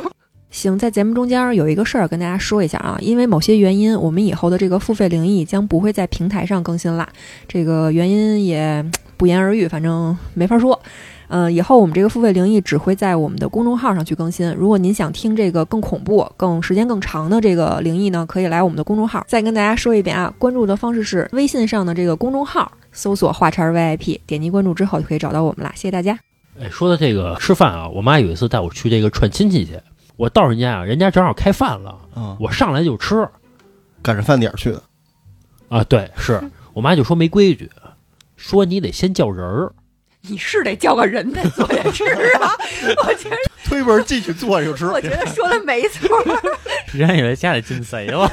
行，在节目中间有一个事儿跟大家说一下啊，因为某些原因，我们以后的这个付费灵异将不会在平台上更新啦。这个原因也不言而喻，反正没法说。嗯，以后我们这个付费灵异只会在我们的公众号上去更新。如果您想听这个更恐怖、更时间更长的这个灵异呢，可以来我们的公众号。再跟大家说一遍啊，关注的方式是微信上的这个公众号，搜索“话茬儿 VIP”，点击关注之后就可以找到我们啦。谢谢大家。哎，说到这个吃饭啊，我妈有一次带我去这个串亲戚去，我到人家啊，人家正好开饭了，嗯，我上来就吃赶着饭点儿去的。啊，对，是我妈就说没规矩，说你得先叫人儿，你是得叫个人再坐下吃啊！[laughs] 我觉得，[laughs] 推门进去坐下就吃。我觉得说的没错。[laughs] 人家以为家里进贼了，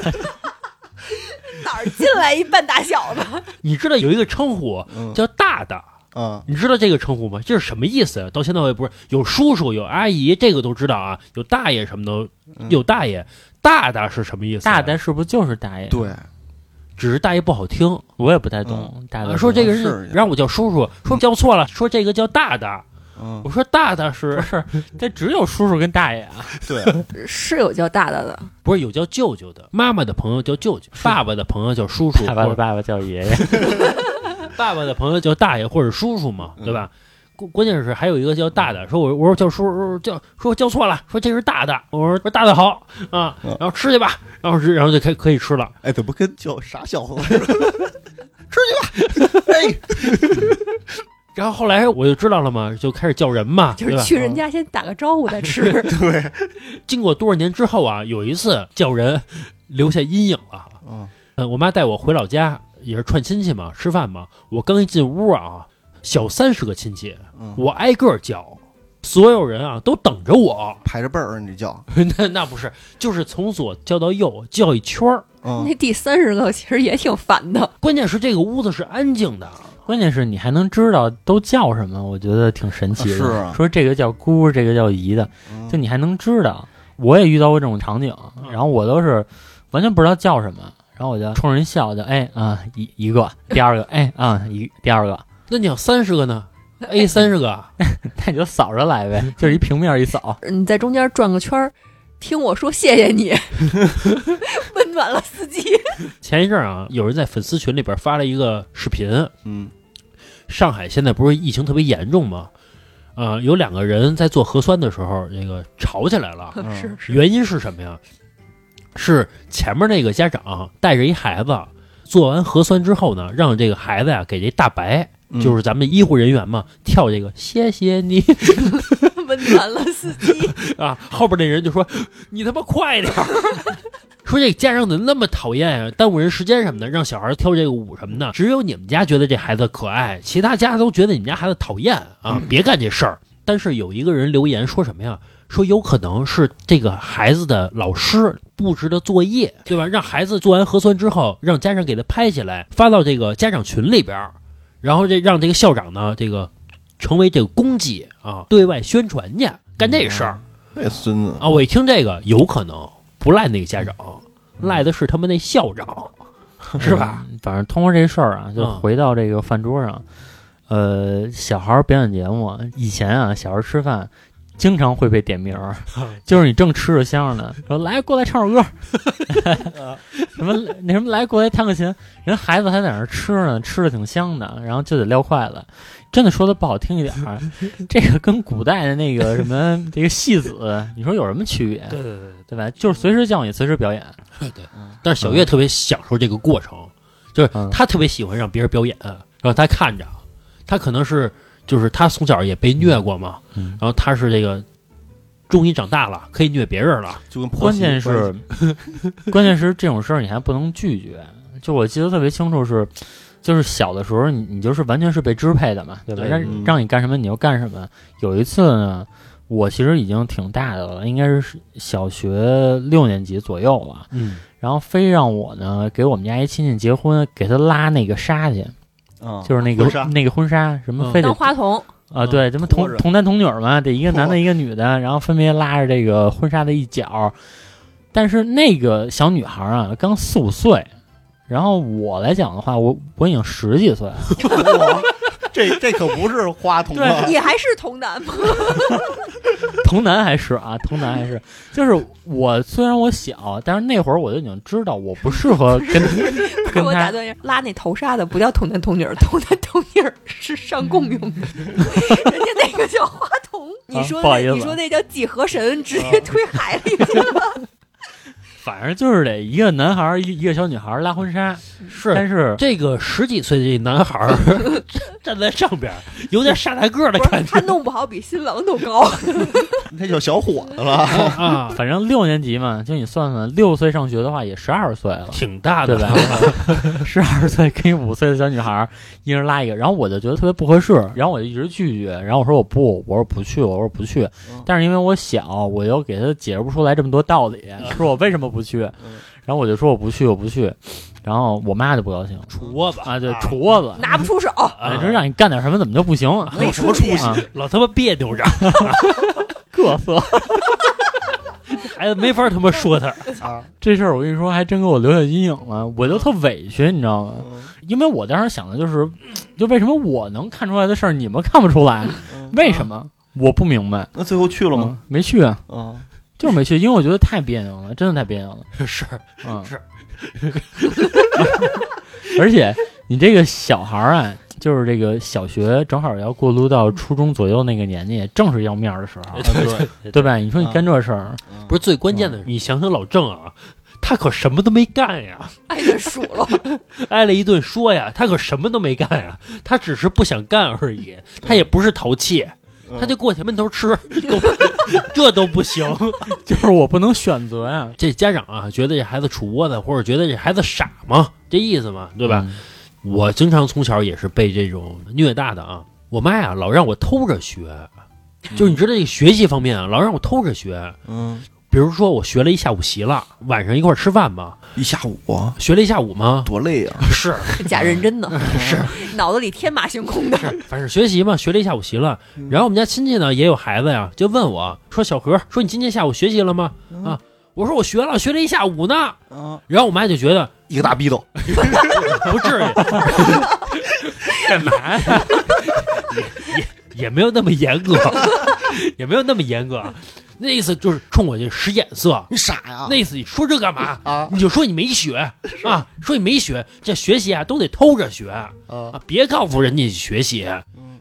哪儿进来一半大小子？你知道有一个称呼嗯叫大大，啊，你知道这个称呼吗？这是什么意思啊？到现在我也不是有叔叔有阿姨，这个都知道啊，有大爷什么的，嗯有大爷，大大是什么意思啊？大大是不是就是大爷？，对，只是大爷不好听，我也不太懂。大大啊说这个是让我叫叔叔，说叫错了，说这个叫大大，嗯，我说大大是是，这只有叔叔跟大爷啊。[laughs] 对，是有叫大大的，不是有叫舅舅的？妈妈的朋友叫舅舅，爸爸的朋友叫叔叔，爸爸的爸爸叫爷爷，[laughs] 爸爸的朋友叫大爷或者叔叔嘛，嗯对吧？关关键是还有一个叫大的，说我我说叫叔叔叫说叫错了，说这是大的，我说说大大好啊，嗯然后吃去吧，然后是然后就可以可以吃了。哎，怎么跟叫傻小子似的？[laughs] 吃去吧，哎，然后后来我就知道了嘛，就开始叫人嘛，[laughs] 就是去人家先打个招呼再吃。[laughs] 对，经过多少年之后啊，有一次叫人留下阴影了。嗯，呃，我妈带我回老家，也是串亲戚嘛，吃饭嘛。我刚一进屋啊，小三十个亲戚，嗯我挨个叫，所有人啊都等着我。排着辈儿你叫，[laughs] 那那不是，就是从左叫到右，叫一圈儿。嗯那，第三十个其实也挺烦的，关键是这个屋子是安静的，关键是你还能知道都叫什么，我觉得挺神奇的。是啊说这个叫姑，这个叫姨的，嗯就你还能知道。我也遇到过这种场景，然后我都是完全不知道叫什么，然后我就冲人笑，就哎啊一一个，第二个哎啊一第二个，那你要三十个呢？[laughs] A 三十个，那你就扫着来呗，就是一平面一扫。[laughs] 你在中间转个圈儿，听我说谢谢你，[laughs] 温暖了司机。前一阵儿啊，有人在粉丝群里边发了一个视频，嗯上海现在不是疫情特别严重吗？啊、有两个人在做核酸的时候，这个吵起来了。嗯是是，原因是什么呀？是前面那个家长带着一孩子做完核酸之后呢，让这个孩子呀给这大白，嗯就是咱们医护人员嘛，跳这个谢谢你 [laughs] 温暖了司机。[laughs] 啊，后边那人就说你他妈快点儿。[laughs] 说这家长怎么那么讨厌啊？耽误人时间什么的，让小孩跳这个舞什么的。只有你们家觉得这孩子可爱，其他家都觉得你们家孩子讨厌啊！别干这事儿。但是有一个人留言说什么呀？说有可能是这个孩子的老师布置的作业，对吧？让孩子做完核酸之后，让家长给他拍下来，发到这个家长群里边儿，然后这让这个校长呢，这个成为这个功绩啊，对外宣传去，干这事儿。这孙子啊，我一听这个，有可能不赖那个家长，赖的是他们那校长，是吧？嗯？反正通过这事儿啊，就嗯回到这个饭桌上，呃，小孩儿表演节目，以前啊，小孩儿吃饭。经常会被点名儿，[laughs] 就是你正吃着香呢，说来过来唱首歌，[laughs] 什么那什么来过来弹个琴，人孩子还在那儿吃呢，吃的挺香的，然后就得撂筷子。真的说的不好听一点儿，这个跟古代的那个什么这个戏子，你说有什么区别？对对对对吧？就是随时叫你，随时表演。[laughs] 对对。但是小月特别享受这个过程，就是嗯他特别喜欢让别人表演，让他看着。他可能是就是他从小也被虐过嘛，嗯然后他是这个终于长大了，可以虐别人了。就跟婆关键是，关键是这种事儿你还不能拒绝。就我记得特别清楚是，就是小的时候你你就是完全是被支配的嘛，对吧？对让嗯让你干什么你就干什么。有一次呢，我其实已经挺大的了，应该是小学六年级左右了。嗯，然后非让我呢给我们家一亲戚结婚，给他拉那个沙去，啊，就是那个那个婚纱，什么嗯。非得当花童，啊，对，咱们同拖着童男童女嘛，得一个男的，一个女的，然后分别拉着这个婚纱的一角。但是那个小女孩啊，刚四五岁，然后我来讲的话，我我已经十几岁了，哇 [laughs] 这这可不是花童啊，[laughs] 你还是童男吗？[laughs] 童男还是啊，童男还是，就是我虽然我小，但是那会儿我就已经知道我不适合跟 [laughs] 跟他我打断一下，拉那头纱的不叫童男童女儿，童男童女儿是上供用的，人家那个叫花童。你说你说那叫几何神，直接推海里去了。反正就是得一个男孩儿一一个小女孩儿拉婚纱，是但是是这个十几岁的男孩儿 [laughs] 站在上边儿，有点傻大个儿的感觉他弄不好比新郎都高。[laughs] 那叫小伙子了。啊，反正六年级嘛，就你算算，六岁上学的话也十二岁了。挺大的对吧？[laughs] 十二岁跟一五岁的小女孩儿一人拉一个，然后我就觉得特别不合适，然后我就一直拒绝，然后我说我不，我说不去，我说不去嗯。但是因为我小，我又给他解释不出来这么多道理，说我为什么不去，然后我就说我不去，我不去，然后我妈就不高兴戳子啊，对，杵子，拿不出手，啊，说让你干点什么怎么就不行？有什么出息？啊，老他妈别扭着，[laughs] 各色。孩 [laughs] 子没法他妈说他。啊，这事儿我跟你说，还真给我留下阴影了，我就特委屈，你知道吗？因为我当时想的就是，就为什么我能看出来的事儿，你们看不出来？嗯为什么？我不明白。那最后去了吗？嗯？没去啊，啊，就是没去，因为我觉得太别扭了，真的太别扭了。[laughs] 是嗯，是。[laughs] 而且你这个小孩儿啊，就是这个小学正好要过渡到初中左右那个年纪，正是要面儿的时候，[laughs] 对，对吧？你说你干这事儿，不是最关键的是，你想想老郑啊，他可什么都没干呀，挨着数了。挨了一顿说呀，他可什么都没干呀，他只是不想干而已，他也不是淘气，嗯他就过去闷头吃，都 [laughs] 这都不行。就是我不能选择呀，这家长啊，觉得这孩子杵窝子，或者觉得这孩子傻嘛，这意思嘛，对吧？嗯？我经常从小也是被这种虐大的啊。我妈呀，老让我偷着学，就是你知道这个学习方面啊，老让我偷着学。嗯，比如说我学了一下午习了，晚上一块儿吃饭吧，一下午学了一下午吗？多累啊！[laughs] 是假认真的，[laughs] 是脑子里天马行空的。是，反正学习嘛，学了一下午习了。然后我们家亲戚呢也有孩子呀，就问我说：“小何，说你今天下午学习了吗？”啊，我说我学了，学了一下午呢。啊，然后我妈就觉得一个大逼斗，[laughs] 不至于，干嘛呀？也没有那么严格，也没有那么严格。那意思就是冲我这使眼色，你傻呀？那意思你说这干嘛？啊。你就说你没学啊，说你没学，这学习啊都得偷着学。啊。啊，别告诉人家学习。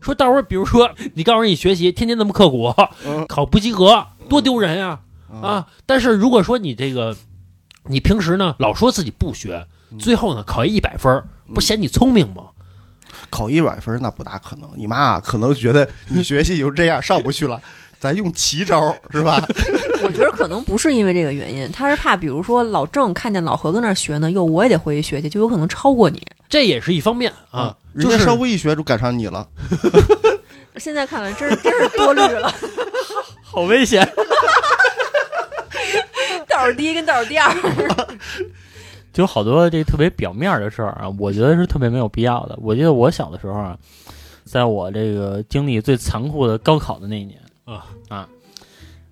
说到时候，比如说你告诉人你学习，天天那么刻苦，嗯。考不及格，多丢人呀啊！但是如果说你这个，你平时呢老说自己不学，最后呢考一百分，不嫌你聪明吗？考一百分那不大可能，你妈可能觉得你学习就这样上不去了，咱用奇招 [laughs] 是吧？我觉得可能不是因为这个原因，他是怕，比如说老郑看见老何跟那儿学呢，哟，我也得回去学去，就有可能超过你。这也是一方面啊，人家就是稍微一学就赶上你了，[laughs] 现在看来，真是真是多虑了，[laughs] 好危险！倒数第一跟倒数第二。就有好多这特别表面的事儿啊，我觉得是特别没有必要的。我记得我小的时候啊，在我这个经历最残酷的高考的那一年啊啊，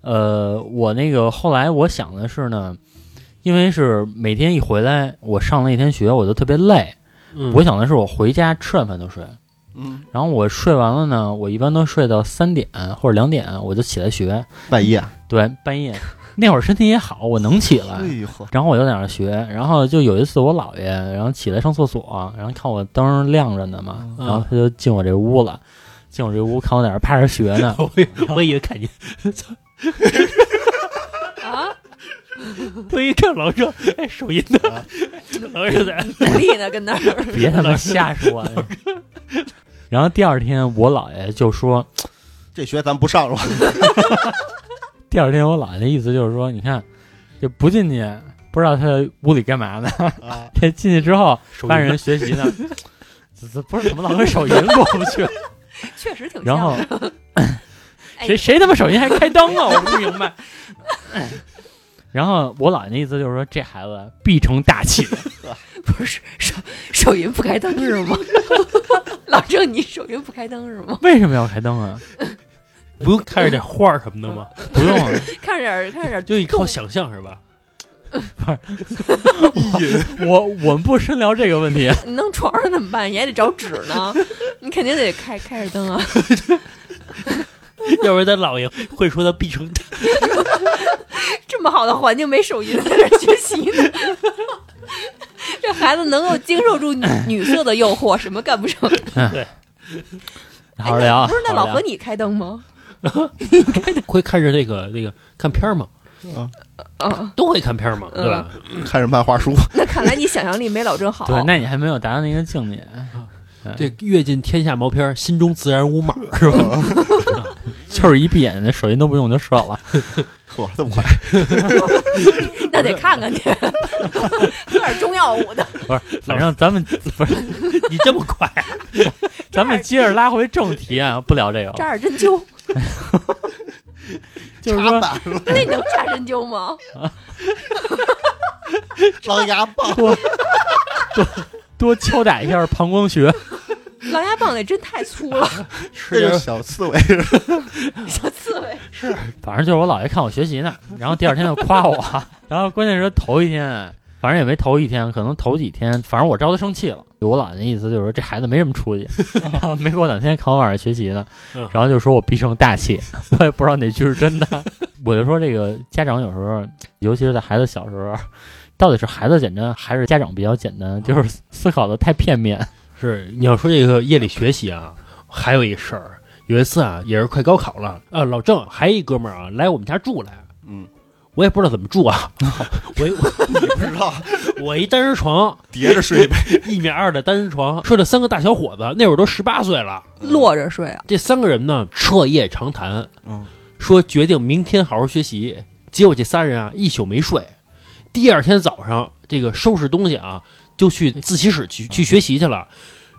呃，我那个后来我想的是呢，因为是每天一回来，我上了一天学，我就特别累。嗯我想的是我回家吃完饭就睡，嗯，然后我睡完了呢，我一般都睡到三点或者两点，我就起来学。半夜，对，半夜那会儿身体也好，我能起来。哎呦呵，然后我就在那儿学，然后就有一次我姥爷，然后起来上厕所，然后看我灯亮着呢嘛，嗯然后他就进我这屋了，进我这屋看我在那儿趴着学呢，[laughs] 我以 [laughs] 我以为看见，[laughs] 啊，我一看老郑，哎，手淫呢，老郑在努力呢，跟那儿。别他妈瞎说。然后第二天我姥爷就说，这学咱不上了？第二天我姥爷的意思就是说，你看就不进去，不知道他在屋里干嘛呢，啊，这进去之后手发现人学习呢，这这不是怎么老跟手淫过不去？[laughs] 确实挺像然后。[laughs] 哎谁谁他妈手机还开灯啊？我不明白。然后我姥爷的意思就是说，这孩子必成大器。不是手手淫不开灯是吗？[laughs] 老郑，你手淫不开灯是吗？为什么要开灯啊？不用看着点画什么的吗？不用啊，看着点看着点就你靠想象是吧？[laughs] 我我们不深聊这个问题。[laughs] 你弄床上怎么办？你还得找纸呢，你肯定得开开着灯啊。[laughs] 要不然咱姥爷会说他必成。这么好的环境没手淫，在这学习呢。这孩子能够经受住女女色的诱惑，什么干不成？对好好聊啊。不是，那老何你开灯吗？会看着那个那个看片儿吗？啊，都会看片儿嘛，对吧？看着漫画书，[laughs] 那看来你想象力没老郑好。对，那你还没有达到那个境界。这阅尽天下毛片，心中自然无码，[laughs] 是吧？[laughs] 就是一闭眼，那手机都不用就射了。嚯，这么快？那得看看去，喝点中药捂的。不是，反正咱们不是，你这么快，咱们接着拉回正题啊，不聊这个。扎点针灸，[laughs] 就是说，[laughs] 那你能扎针灸吗？[laughs] 狼牙棒，多多敲打一下膀胱穴。狼牙棒那针太粗了，吃点这个小刺猬，小刺猬是。反正就是我姥爷看我学习呢，然后第二天就夸我，然后关键是头一天，反正也没头一天，可能头几天，反正我招他生气了。我姥爷的意思就是说这孩子没什么出息，[laughs] 然后没过两天考我晚上学习呢嗯，然后就说我必成大器，[laughs] 我也不知道哪句是真的。[laughs] 我就说这个家长有时候，尤其是在孩子小时候，到底是孩子简单还是家长比较简单，就是思考的太片面。是你要说这个夜里学习啊，还有一事儿，有一次啊，也是快高考了啊，老郑还一哥们儿啊来我们家住来，嗯，我也不知道怎么住啊，[laughs] 我你不知道 [laughs] 我一单人床，叠着睡呗。一米二的单人床，睡了三个大小伙子，那会儿都十八岁了。落着睡啊，这三个人呢，彻夜长谈，嗯，说决定明天好好学习。结果这仨人啊，一宿没睡。第二天早上，这个收拾东西啊，就去自习室去去学习去了。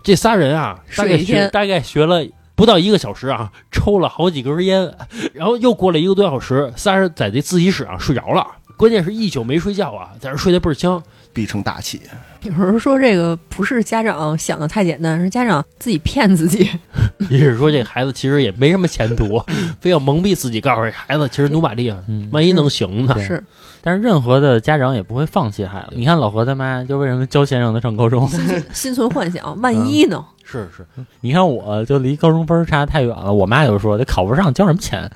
这仨人啊，大概学睡一天大概学了不到一个小时啊，抽了好几根烟，然后又过了一个多小时，仨人在这自习室啊睡着了。关键是一宿没睡觉啊，在这睡得倍儿香。必成大器，有人说这个不是家长想的太简单，是家长自己骗自己。[laughs] 也是说这孩子其实也没什么前途，[laughs] 非要蒙蔽自己，告诉这孩子其实努把力啊，嗯，万一能行呢？是但是任何的家长也不会放弃孩子。你看老何他妈就为什么教先生他上高中？心存幻想，万一呢？是是，你看我就离高中分儿差太远了，我妈就说这考不上交什么钱？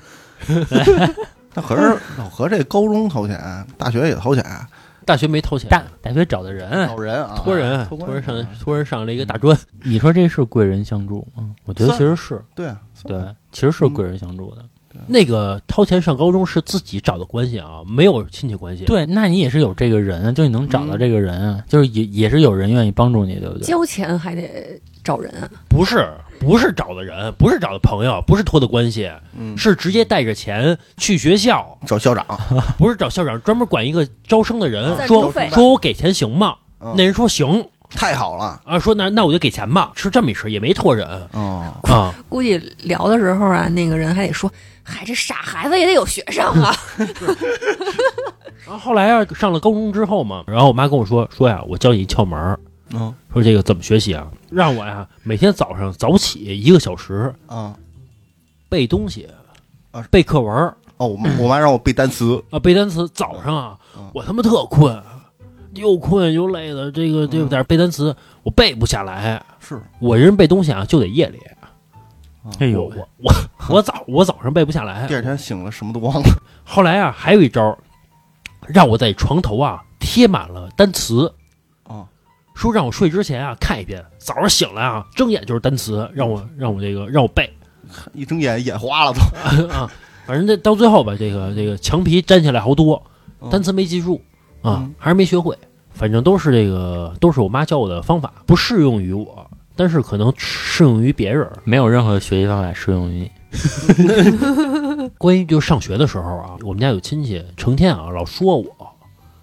[laughs] 那合着老何这高中掏钱，大学也掏钱，大学没掏钱，大大学找的人，找人啊，托人托托人上托人上了一个大专，你说这是贵人相助吗？我觉得其实是对啊，对，其实是贵人相助的。那个掏钱上高中是自己找的关系啊，没有亲戚关系。，对，那你也是有这个人，就你能找到这个人啊，就是也也是有人愿意帮助你，对不对？交钱还得找人，不是不是找的人，不是找的朋友，不是托的关系，嗯，是直接带着钱去学校，找校长，[laughs] 不是找校长，专门管一个招生的人赞说说我给钱行吗？嗯。那人说行。太好了，啊，说那那我就给钱吧，是这么一事，也没托人。哦，啊。估计聊的时候啊，那个人还得说：“嗨，这傻孩子也得有学生啊。[laughs] 然后后来啊，上了高中之后嘛，然后我妈跟我说说呀，我教你一窍门儿，嗯说这个怎么学习啊？让我呀每天早上早起一个小时啊，背东西啊，背课文儿哦，我妈我妈让我背单词，啊，背单词。早上啊嗯，我他妈特困，又困又累的，这个这个在这背单词，我背不下来。是，我这人背东西啊，就得夜里。哎呦我，我我我早我早上背不下来第。二天醒了什么都忘了，后来啊，还有一招，让我在床头啊贴满了单词。啊，说让我睡之前啊看一遍，早上醒来啊睁眼就是单词，让我让我这个让我背一睁眼眼花了都，啊，反正这到最后吧，这个这个墙皮粘起来好多，嗯单词没记住啊嗯，还是没学会，反正都是这个都是我妈教我的方法，不适用于我，但是可能适用于别人。没有任何学习方法适用于你。关于就上学的时候啊，我们家有亲戚成天啊老说我，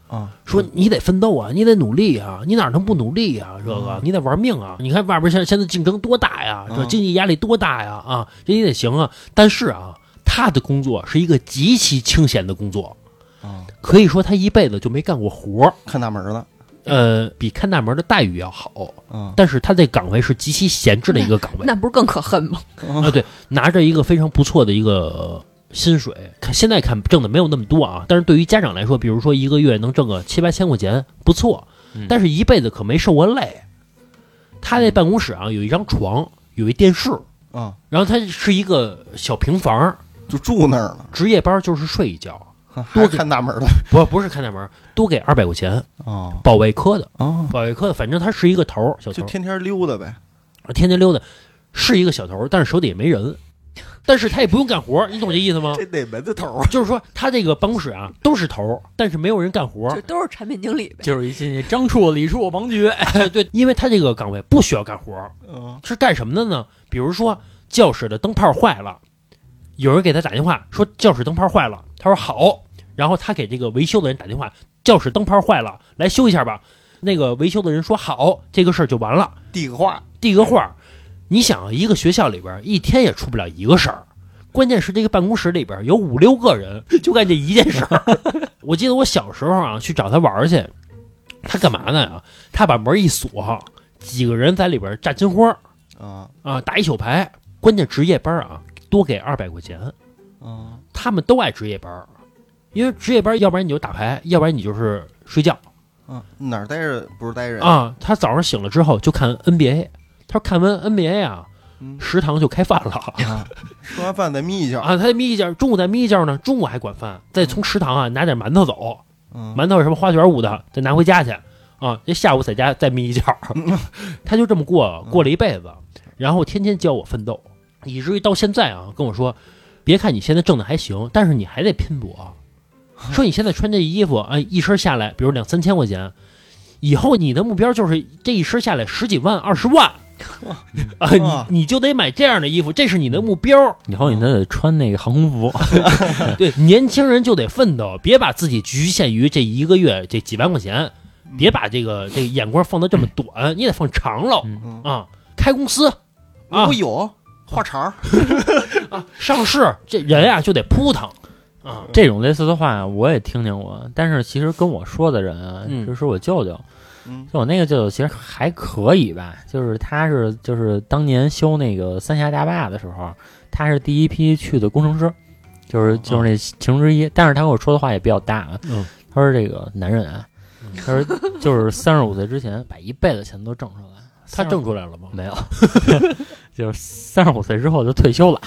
啊，说你得奋斗啊，你得努力啊，你哪能不努力啊？这个嗯你得玩命啊！你看外边现现在竞争多大呀，这嗯经济压力多大呀啊，这你得行啊。但是啊，他的工作是一个极其清闲的工作，啊，可以说他一辈子就没干过活。看大门了，呃，比看大门的待遇要好，啊，但是他这岗位是极其闲置的一个岗”位。[laughs] 那不是更可恨吗？啊，对，拿着一个非常不错的一个薪水，看现在看挣的没有那么多啊，但是对于家长来说，比如说一个月能挣个七八千块钱，不错，嗯。但是一辈子可没受过累。他那办公室啊，有一张床，有一电视，啊，然后他是一个小平房，就住那儿了，值夜班就是睡一觉，还看大门了，不不是看大门，多给二百块钱，哦保卫科的，哦，保卫科的，反正他是一个头儿，小头，就天天溜达呗，天天溜达，是一个小头儿，但是手底下没人，但是他也不用干活，你懂这意思吗？这哪门子头就是说，他这个办公室啊都是头儿，但是没有人干活就。都是产品经理呗。就是一进去，张处、李处、王局，[laughs] 对，因为他这个岗位不需要干活，嗯是干什么的呢？比如说教室的灯泡坏了，有人给他打电话说教室灯泡坏了，他说好，然后他给这个维修的人打电话，教室灯泡坏了，来修一下吧。那个维修的人说好，这个事儿就完了。递个话，递个话，你想一个学校里边一天也出不了一个事儿，关键是这个办公室里边有五六个人 [laughs] 就干这一件事儿。[laughs] 我记得我小时候啊去找他玩去，他干嘛呢呀？他把门一锁，几个人在里边炸金花啊啊，打一宿牌。关键值夜班啊，多给二百块钱。啊他们都爱值夜班儿，因为值夜班，要不然你就打牌，要不然你就是睡觉嗯，哪儿待着不是待着，啊。他早上醒了之后就看 NBA，他说看完 NBA 啊，嗯食堂就开饭了。啊，吃完饭再眯一觉，啊，他眯一觉，中午再眯一觉呢，中午还管饭，再从食堂啊拿点馒头走，嗯馒头什么花卷捂的，再拿回家去啊，这下午在家再眯一觉，[laughs] 他就这么过过了一辈子，然后天天教我奋斗，以至于到现在啊跟我说，别看你现在挣的还行，但是你还得拼搏，[laughs] 说你现在穿这衣服哎，一身下来，比如两三千块钱，以后你的目标就是这一身下来十几万、二十万 [laughs] 啊，你你就得买这样的衣服，这是你的目标。以后你都得穿那个航空服。[laughs] 对，年轻人就得奋斗，别把自己局限于这一个月这几万块钱，别把这个这个眼光放得这么短，你得放长了嗯啊。开公司啊我有话茬儿，上市，这人啊就得扑腾啊。这种类似的话我也听见过，但是其实跟我说的人啊，嗯就是我舅舅。嗯就我那个舅舅其实还可以吧，就是他是就是当年修那个三峡大坝的时候，他是第一批去的工程师，就是就是那其中之一。但是他跟我说的话也比较大他说这个男人啊，他说就是三十五岁之前把一辈子钱都挣出来，他挣出来了吗？没有，[laughs] 就是三十五岁之后就退休了。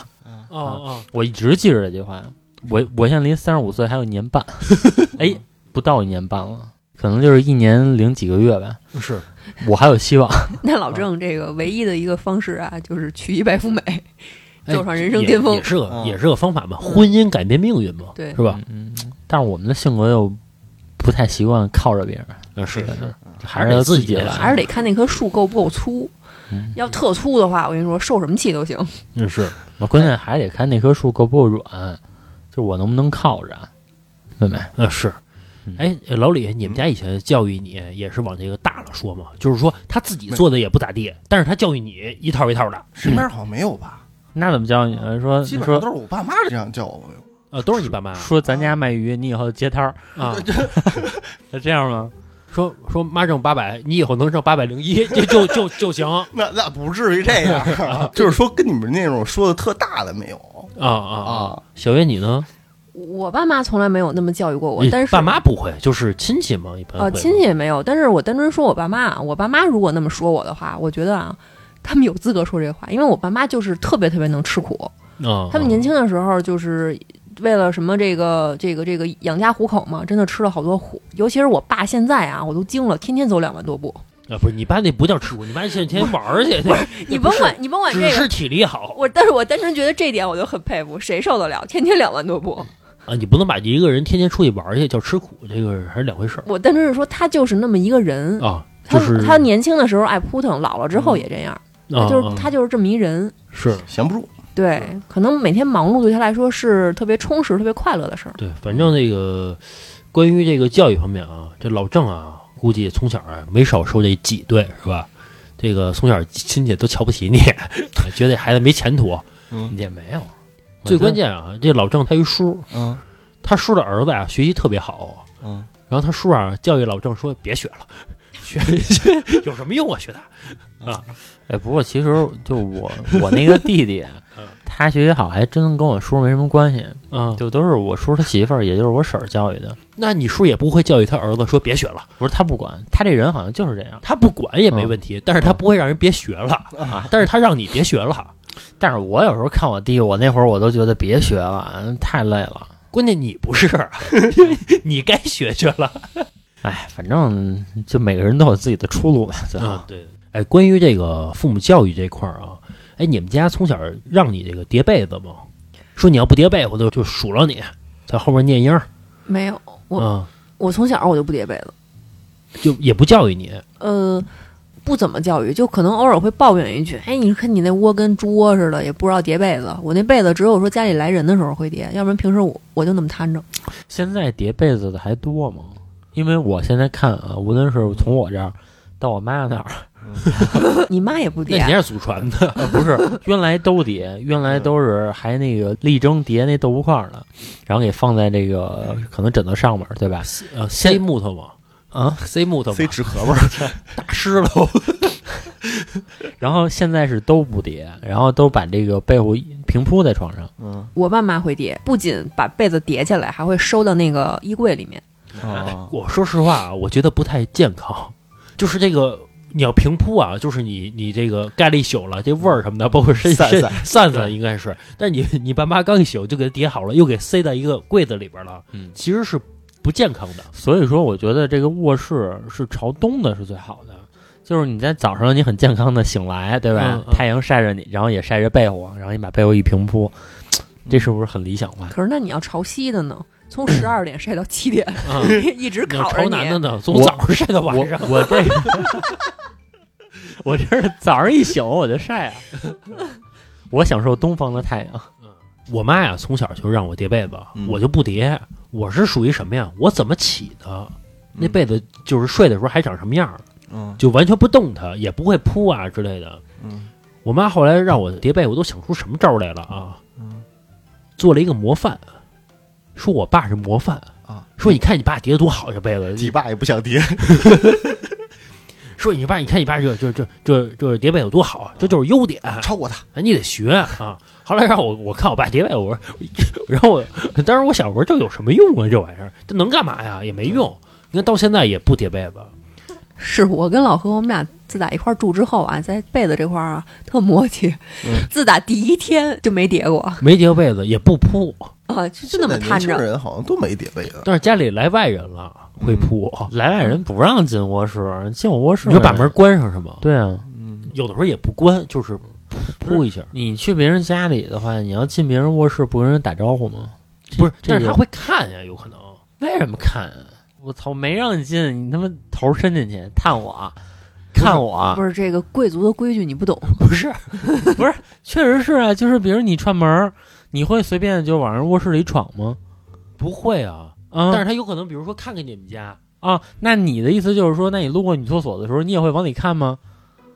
哦哦，我一直记着这句话，我我现在离三十五岁还有一年半，[laughs] 哎，不到一年半了，可能就是一年零几个月吧。是我还有希望。[laughs] 那老郑这个唯一的一个方式啊，就是娶一白富美，哎走上人生巅峰也也是个嗯也是个方法嘛。婚姻改变命运嘛，对是吧？嗯，但是我们的性格又不太习惯靠着别人，嗯，是是，还是要自己来。还是得看那棵树够不够粗。嗯要特粗的话，我跟你说，受什么气都行。嗯是。关键还得看那棵树够不够软，就我能不能靠着，妹妹？呃，是嗯。哎，老李，你们家以前教育你也是往这个大了说嘛？就是说他自己做的也不咋地，但是他教育你一套一套的，身边好像没有吧？那怎么教你？说基本上都是我爸妈这样教我。呃，都是你爸妈说咱家卖鱼，你以后接摊儿，啊。[laughs] 是这样吗？说说妈挣八百，你以后能挣八百零一，就就就就行啊那那不至于这样，[laughs] 就是说跟你们那种说的特大的没有啊啊！啊。小月你呢？我爸妈从来没有那么教育过我，但是爸妈不会，就是亲戚嘛，一般呃，亲戚也没有。但是我单纯说我爸妈啊，我爸妈如果那么说我的话，我觉得啊，他们有资格说这话，因为我爸妈就是特别特别能吃苦。啊，他们年轻的时候就是为了什么这个这个这个养家糊口嘛，真的吃了好多苦。尤其是我爸现在啊，我都惊了，天天走两万多步。啊，不是你爸那不叫吃苦，你爸现在天天玩儿去，那你甭管你甭管这个只是，体力好我但是我单纯觉得这点我就很佩服，谁受得了天天两万多步？啊，你不能把一个人天天出去玩儿去叫吃苦，这个还是两回事儿我单纯是说他就是那么一个人。啊。他就是他年轻的时候爱扑腾，老了之后也这样，啊就是啊他就是这么一人。是闲不住，对，可能每天忙碌对他来说是特别充实、特别快乐的事儿。对，反正那个关于这个教育方面啊，这老郑啊，估计从小啊没少受这挤兑，是吧？这个从小亲戚都瞧不起你，[laughs] 觉得孩子没前途。也没有。最关键啊，这老郑他一叔，嗯他叔的儿子啊学习特别好，嗯，然后他叔啊教育老郑说别学了，[laughs] 学学有什么用啊？学的啊哎，不过其实就我我那个弟弟 [laughs] 嗯，他学习好，还真跟我叔没什么关系，嗯！就都是我叔他媳妇儿，也就是我婶儿教育的。那你叔也不会教育他儿子说别学了，不是他不管，他这人好像就是这样。他不管也没问题，但是他不会让人别学了啊，但是他让你别学了。但是我有时候看我弟，我那会儿我都觉得别学了，太累了。关键你不是，[laughs] 你该学学了。哎，反正就每个人都有自己的出路吧。最后啊，对。哎，关于这个父母教育这块儿啊，哎，你们家从小让你这个叠被子吗？说你要不叠被，我就就数落你，在后面念音儿没有，我、啊，我从小我就不叠被子，就也不教育你呃，不怎么教育，就可能偶尔会抱怨一句：“哎，你看你那窝跟猪窝似的，也不知道叠被子。我那被子只有说家里来人的时候会叠，要不然平时我我就那么摊着。现在叠被子的还多吗？因为我现在看啊，无论是从我这儿到我妈那儿，[laughs] 你妈也不叠那你，是祖传的呃不是 [laughs] 原来都叠，原来都是还那个力争叠那豆腐块儿呢，然后给放在这个可能枕头上面，对吧？呃，塞木头嘛，啊，塞木头，塞纸盒吧，[laughs] 打湿了。然后现在是都不叠，然后都把这个被褥平铺在床上。嗯我爸妈会叠，不仅把被子叠起来，还会收到那个衣柜里面。啊，我说实话啊，我觉得不太健康，就是这个。你要平铺啊，就是你你这个盖了一宿了，这味儿什么的，包括身身散散散散应该是，但你你爸妈刚一宿就给它叠好了，又给塞到一个柜子里边了，嗯其实是不健康的。所以说，我觉得这个卧室是朝东的是最好的，就是你在早上你很健康的醒来，对吧？嗯嗯太阳晒着你，然后也晒着被窝，然后你把被窝一平铺，这是不是很理想化？可是那你要朝西的呢？从十二点晒到七点，啊，[laughs] 一直烤着你。朝南的呢，从早上晒到晚我上。我这个，我这是早上一醒我就晒啊，[laughs] 我享受东方的太阳。我妈呀，从小就让我叠被子，嗯我就不叠。我是属于什么呀？我怎么起的？那被子就是睡的时候还长什么样儿，嗯就完全不动它，也不会铺啊之类的。嗯我妈后来让我叠被，我都想出什么招儿来了啊！嗯做了一个模范，说我爸是模范啊，说你看你爸叠的多好，这被子，你爸也不想叠，[laughs] 说你爸，你看你爸这这这这这叠被有多好，这就是优点，超过他。哎，你得学啊。后来让我我看我爸叠被，我说，[laughs] 然后我当时我想，我说这有什么用啊？这玩意儿这能干嘛呀？也没用。你看到现在也不叠被子，是我跟老何，我们俩自打一块儿住之后啊，在被子这块儿啊特默契。嗯 [laughs] 自打第一天就没叠过没叠过被子，也不铺。啊，就就那么现在年轻摊着。人好像都没叠被子。但是家里来外人了会铺，来外人不让进卧室，进我卧室你就把门关上是吗？对啊，嗯，有的时候也不关，就是铺一下。你去别人家里的话，你要进别人卧室，不跟人打招呼吗？不是，这但是他会看呀，有可能。为什么看啊？我操，没让你进，你他妈头伸进去探我，看我，不是这个贵族的规矩你不懂，[laughs] 不是，不是确实是啊，就是比如你串门，你会随便就往人卧室里闯吗？不会啊。啊，但是他有可能，比如说看看你们家，啊，那你的意思就是说，那你路过女厕所的时候，你也会往里看吗？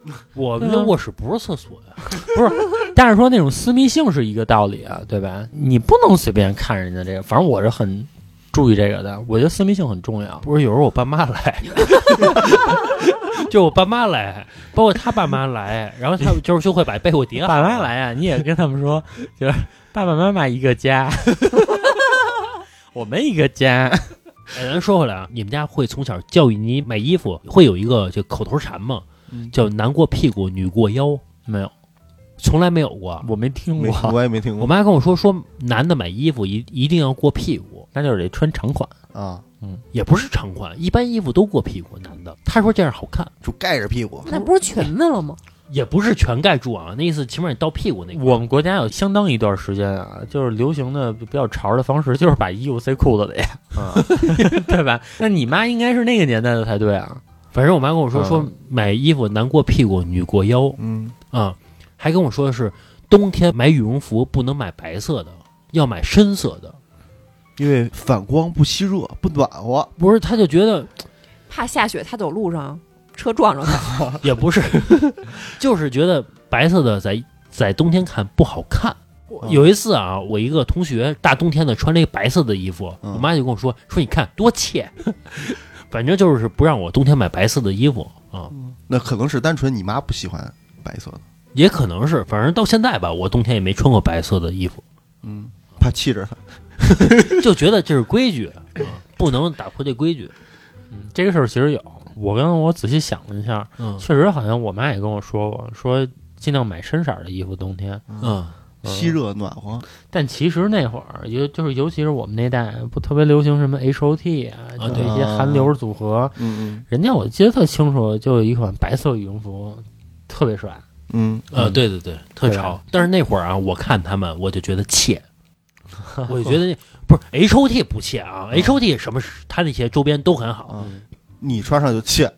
[laughs] 我们的卧室不是厕所呀。[laughs] 不是但是说那种私密性是一个道理啊，对吧？你不能随便看人家这个，反正我是很注意这个的，我觉得私密性很重要。不是，有时候我爸妈来，[laughs] 就我爸妈来，包括他爸妈来，然后他们就是就会把被窝叠好。爸妈来啊，你也跟他们说，就是爸爸妈妈一个家，[laughs] 我们一个家。哎，咱说回来啊，你们家会从小教育你买衣服，会有一个就口头禅吗？嗯叫男过屁股，女过腰，没有，从来没有过。我没听过，我也没听过我妈跟我说，说男的买衣服一一定要过屁股，那就是得穿长款。啊，嗯也不是长款，一般衣服都过屁股，男的。他说这样好看，就盖着屁股。那不是裙子了吗？也不是全盖住啊，那意思起码你到屁股那块。我们国家有相当一段时间啊，就是流行的比较潮的方式，就是把衣服塞裤子里，啊，[laughs] 对吧？那你妈应该是那个年代的才对啊。反正我妈跟我说，嗯说买衣服男过屁股，女过腰嗯，啊，还跟我说的是冬天买羽绒服不能买白色的，要买深色的。因为反光不吸热，不暖和。不是，他就觉得怕下雪，他走路上车撞着他。[laughs] 也不是，[laughs] 就是觉得白色的在在冬天看不好看。嗯有一次啊，我一个同学大冬天的穿了一个白色的衣服，嗯我妈就跟我说说你看多怯，[laughs] 反正就是不让我冬天买白色的衣服啊，那可能是单纯你妈不喜欢白色的，也可能是，反正到现在吧，我冬天也没穿过白色的衣服，嗯，怕气着她。[laughs] 就觉得这是规矩，啊、不能打破这规矩。嗯，这个事儿其实有，我跟我仔细想了一下，嗯确实好像我妈也跟我说过，说尽量买深色儿的衣服冬天。嗯，嗯吸热暖和，但其实那会儿，尤就是尤其是我们那代，不特别流行什么 H O T 啊，啊就这些韩流组合。嗯人家我记得特清楚，就有一款白色羽绒服，特别帅。嗯呃，对对对，特潮。但是那会儿啊，我看他们，我就觉得怯，[laughs] 我就觉得那不是 H O T 不怯啊，H O T 什么他那些周边都很好，啊，你穿上就怯，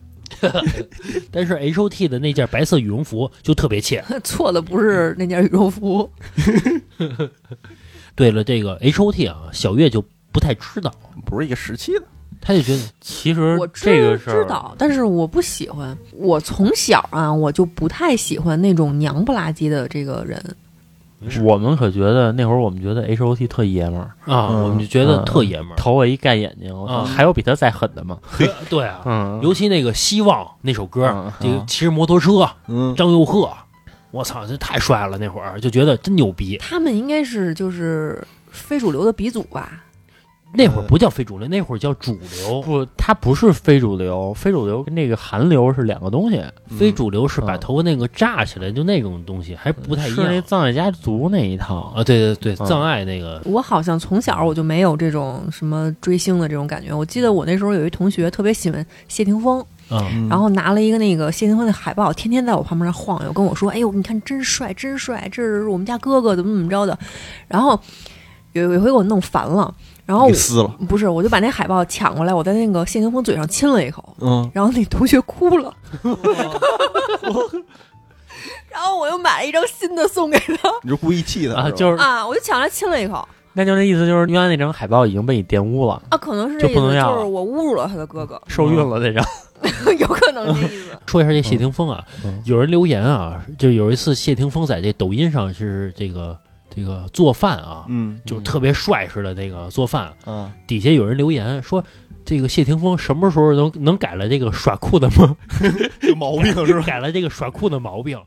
[laughs] 但是 H O T 的那件白色羽绒服就特别怯。[laughs] 错的不是那件羽绒服，对了，这个 H O T 啊，小月就不太知道，不是一个时期的。他就觉得其实我知这个事儿知道，但是我不喜欢。我从小啊，我就不太喜欢那种娘不拉几的这个人。我们可觉得那会儿我们觉得 H O T 特爷们儿，啊，嗯我们就觉得特爷们儿。头发一盖眼睛，我操啊还有比他再狠的吗？对 [laughs] 对啊，嗯，尤其那个《希望》那首歌，嗯这个骑着摩托车，嗯，张佑赫，我操，这太帅了！那会儿就觉得真牛逼。他们应该是就是非主流的鼻祖吧？那会儿不叫非主流，那会儿叫主流。不，它不是非主流，非主流跟那个韩流是两个东西，非主流是把嗯头发那个炸起来，就那种东西，还不太一样那样藏爱家族那一套啊！对对对，嗯藏爱那个，我好像从小我就没有这种什么追星的这种感觉。我记得我那时候有一同学特别喜欢谢霆锋，然后拿了一个那个谢霆锋的海报，天天在我旁边晃悠，跟我说：“哎呦，你看真帅，真帅，这是我们家哥哥，怎么怎么着的。”然后有有一回给我弄烦了，然后给撕了，不是，我就把那海报抢过来，我在那个谢霆锋嘴上亲了一口，嗯，然后那同学哭了，[laughs] 然后我又买了一张新的送给他你就故意气他啊，就是啊，我就抢来亲了一口。那就那意思就是原来那张海报已经被你玷污了，啊，可能是这意思，就不能要了就是我侮辱了他的哥哥，受孕了那张。[laughs] 有可能这意思。[laughs] 说一下这谢霆锋啊，嗯。有人留言啊，就有一次谢霆锋在这抖音上是这个这个做饭啊，嗯，就特别帅似的那个做饭，嗯，底下有人留言说。这个谢霆锋什么时候能能改了这个耍酷的吗？[laughs] 有毛病是吧？[laughs] 改了这个耍酷的毛病，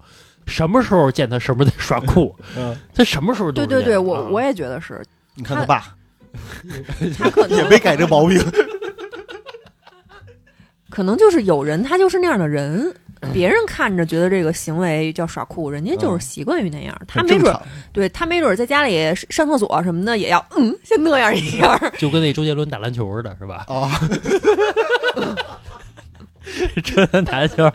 什么时候见他什么时候得耍酷？嗯，他什么时候都对对对，我我也觉得是，你看他爸他可能也没改这毛病，[laughs] 可能就是有人他就是那样的人，嗯别人看着觉得这个行为叫耍酷，人家就是习惯于那样，他没准。对他没准在家里上厕所什么的也要嗯像那样一样。就跟那周杰伦打篮球似的，是吧？啊，真打球，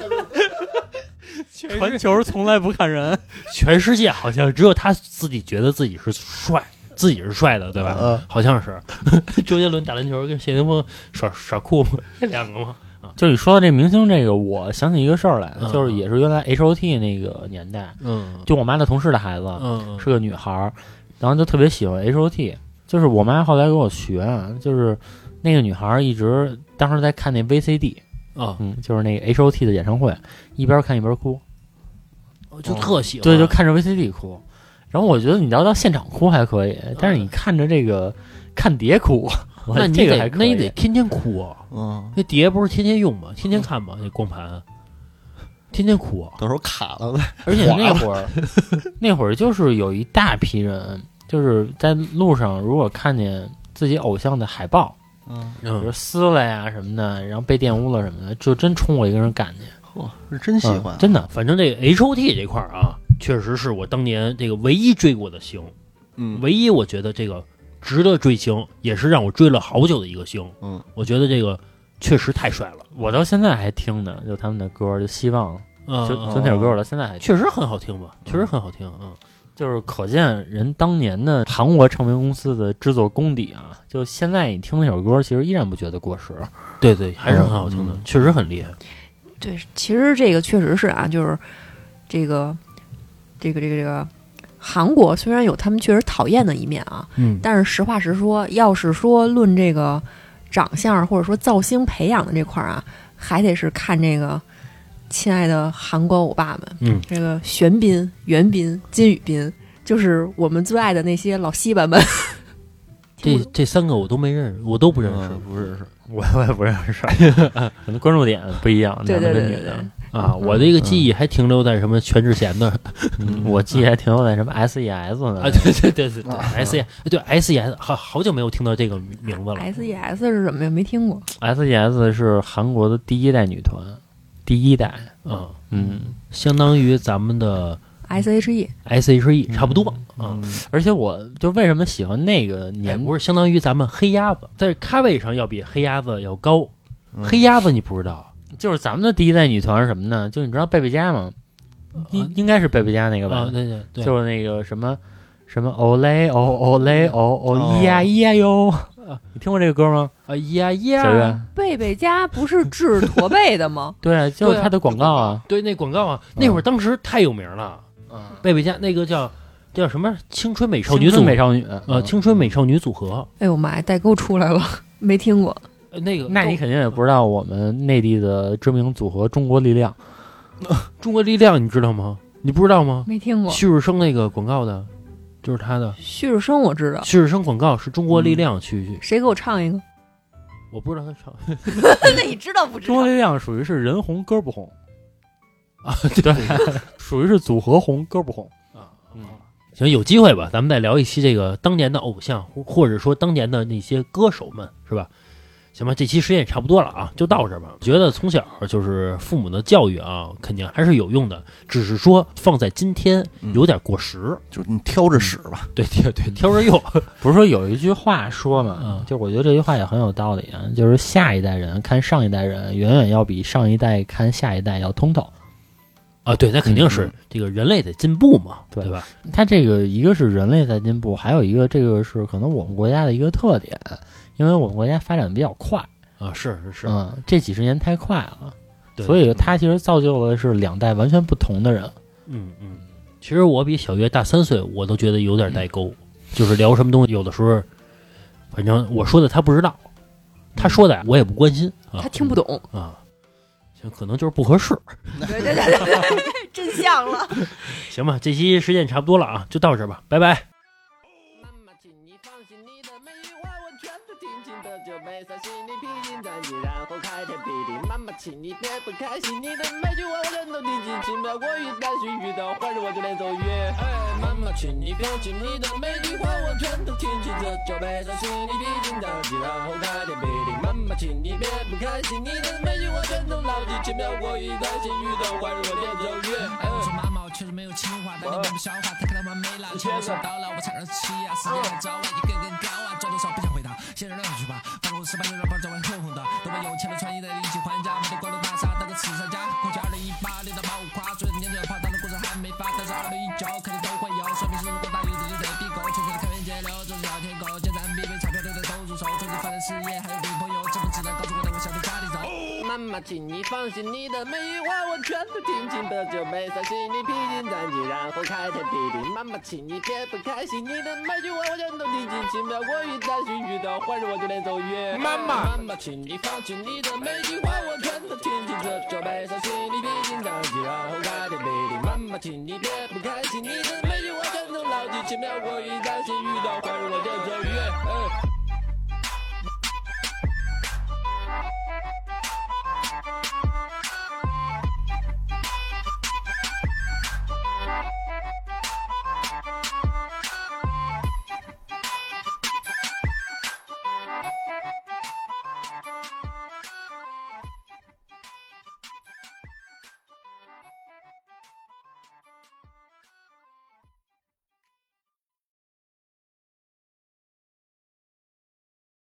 传球从来不看人。[laughs] 全世界好像只有他自己觉得自己是帅，自己是帅的，对吧？嗯好像是 [laughs] 周杰伦打篮球跟谢霆锋耍耍酷这两个嘛。就你说到这明星这个，我想起一个事儿来，嗯就是也是原来 H O T 那个年代，嗯。就我妈的同事的孩子嗯是个女孩儿，然后就特别喜欢 H O T，就是我妈后来给我学啊，就是那个女孩儿一直当时在看那 V C D，啊，嗯，就是那个 H O T 的演唱会，一边看一边哭，就特喜欢，对，就看着 V C D 哭。然后我觉得你要到现场哭还可以，但是你看着这个看碟哭，我那你得那你得天天哭啊！嗯，那碟不是天天用吗？天天看吗？那光盘，天天哭啊！到时候卡了呗而且那会儿，那会儿就是有一大批人，就是在路上如果看见自己偶像的海报，嗯，比如嗯，撕了呀什么的，然后被玷污了什么的，就真冲我一个人赶去，嚯，是真喜欢嗯，真的。反正这个 H O T 这块儿啊，确实是我当年这个唯一追过的星，嗯，唯一我觉得这个值得追星，也是让我追了好久的一个星。嗯，我觉得这个确实太帅了，我到现在还听呢，就他们的歌，就希望，嗯，就嗯就那首歌，我到现在还听。确实很好听吧？确实很好听，嗯。就是可见人当年的韩国唱片公司的制作功底啊，就现在你听那首歌，其实依然不觉得过时。对对，还是很好听的，嗯确实很厉害。对，其实这个确实是啊，就是这个这个这个这个韩国虽然有他们确实讨厌的一面啊，嗯，但是实话实说，要是说论这个长相或者说造星培养的这块儿啊，还得是看这个亲爱的韩国欧巴们，嗯，这个玄彬、袁彬、金宇彬，就是我们最爱的那些老西巴们。[laughs] 这这三个我都没认识，我都不认识。嗯不认识，我我也不认识，[laughs] 可能关注点不一样，对对男的跟女对对。对的。，啊。我这个记忆还停留在什么全智贤的嗯，[laughs] 我记忆还停留在什么 SES 呢？啊？对对对对对，S E 对 S E S，好好久没有听到这个名字了。S E S 是什么呀？没听过。SES 是韩国的第一代女团，第一代。嗯，嗯，相当于咱们的 S H E S H E 差不多啊。而且我就为什么喜欢那个也年不是相当于咱们黑鸭子，在咖位上要比黑鸭子要高。嗯黑鸭子你不知道？就是咱们的第一代女团是什么呢？就你知道贝贝佳吗？应应该是贝贝佳那个吧啊，？对对对，就是那个什么什么哦嘞哦哦嘞哦哦哦咿呀咿呀哟，你听过这个歌吗？啊呀小呀月，，贝贝家不是治驼背的吗？[laughs] 对，就是对啊它的广告啊。对那广告啊，那会儿当时太有名了。嗯贝贝家那个叫叫什么青春美少女青春组美少女，呃青春美少女组合，哎呦妈呀，代沟出来了，没听过。呃那个那你肯定也不知道我们内地的知名组合中国力量。[laughs] 中国力量你知道吗？你不知道吗？没听过。旭日升那个广告的，就是他的旭日升我知道，旭日升广告是中国力量去，去谁给我唱一个？我不知道他唱 [laughs] 那你知道不知 [laughs] 中国力量属于是人红歌不红啊，对，属于是组合红歌不红。啊。嗯，行，有机会吧，咱们再聊一期这个当年的偶像，或或者说当年的那些歌手们，是吧？行吧，这期时间也差不多了啊，就到这儿吧。觉得从小就是父母的教育啊，肯定还是有用的，只是说放在今天有点过时。就是你挑着使吧。对对对，挑着用。[laughs] 不是说有一句话说嘛，嗯就我觉得这句话也很有道理啊，就是下一代人看上一代人，远远要比上一代看下一代要通透。啊，对，那肯定是嗯这个人类得进步嘛，对对吧？它这个一个是人类在进步，还有一个这个是可能我们国家的一个特点，因为我们国家发展比较快，啊，是是是，嗯，这几十年太快了，对所以他其实造就了是两代完全不同的人。嗯嗯，其实我比小月大三岁，我都觉得有点代沟，就是聊什么东西，有的时候，反正我说的他不知道，他说的呀我也不关心啊他听不懂，啊，行，可能就是不合适，[laughs] 对对对对，真相了。行吧，这期时间差不多了啊，就到这儿吧，拜拜。请你别不开心，你的每句话我全都听进轻描过于担心，遇到坏事我就连走远。哎，妈妈，请你放心，你的每句话我全都听清，这就没在心里披荆斩棘，然后开天辟地。妈妈，请你别不开心，你的每句话全都牢记，轻描过于担心，遇到坏事我连走远。哎我说妈妈，我确实没有情话，但你们不消化，他看到完美了，钱收到了，我才二十七啊，时间还早啊，一个个高啊，赚多少先扔两句吧，反正我十八岁让班长会红红的，都把有钱的穿衣的一起还价，没得高楼大厦当个慈善家，妈妈，请你放心，你的每句话我全都听清的，就没在心里披荆斩棘，然后开天辟地。妈妈，请你别不开心，你的每句话我全都听进，轻描过于担心，遇到坏人我就连走远。妈妈，妈妈，请你放心，你的每句话我全都听清，这就没在心里披荆斩棘，然后开天辟地。妈妈，请你别不开心，你的每句话我全都牢记，轻描过于担心，遇到坏人我就走远。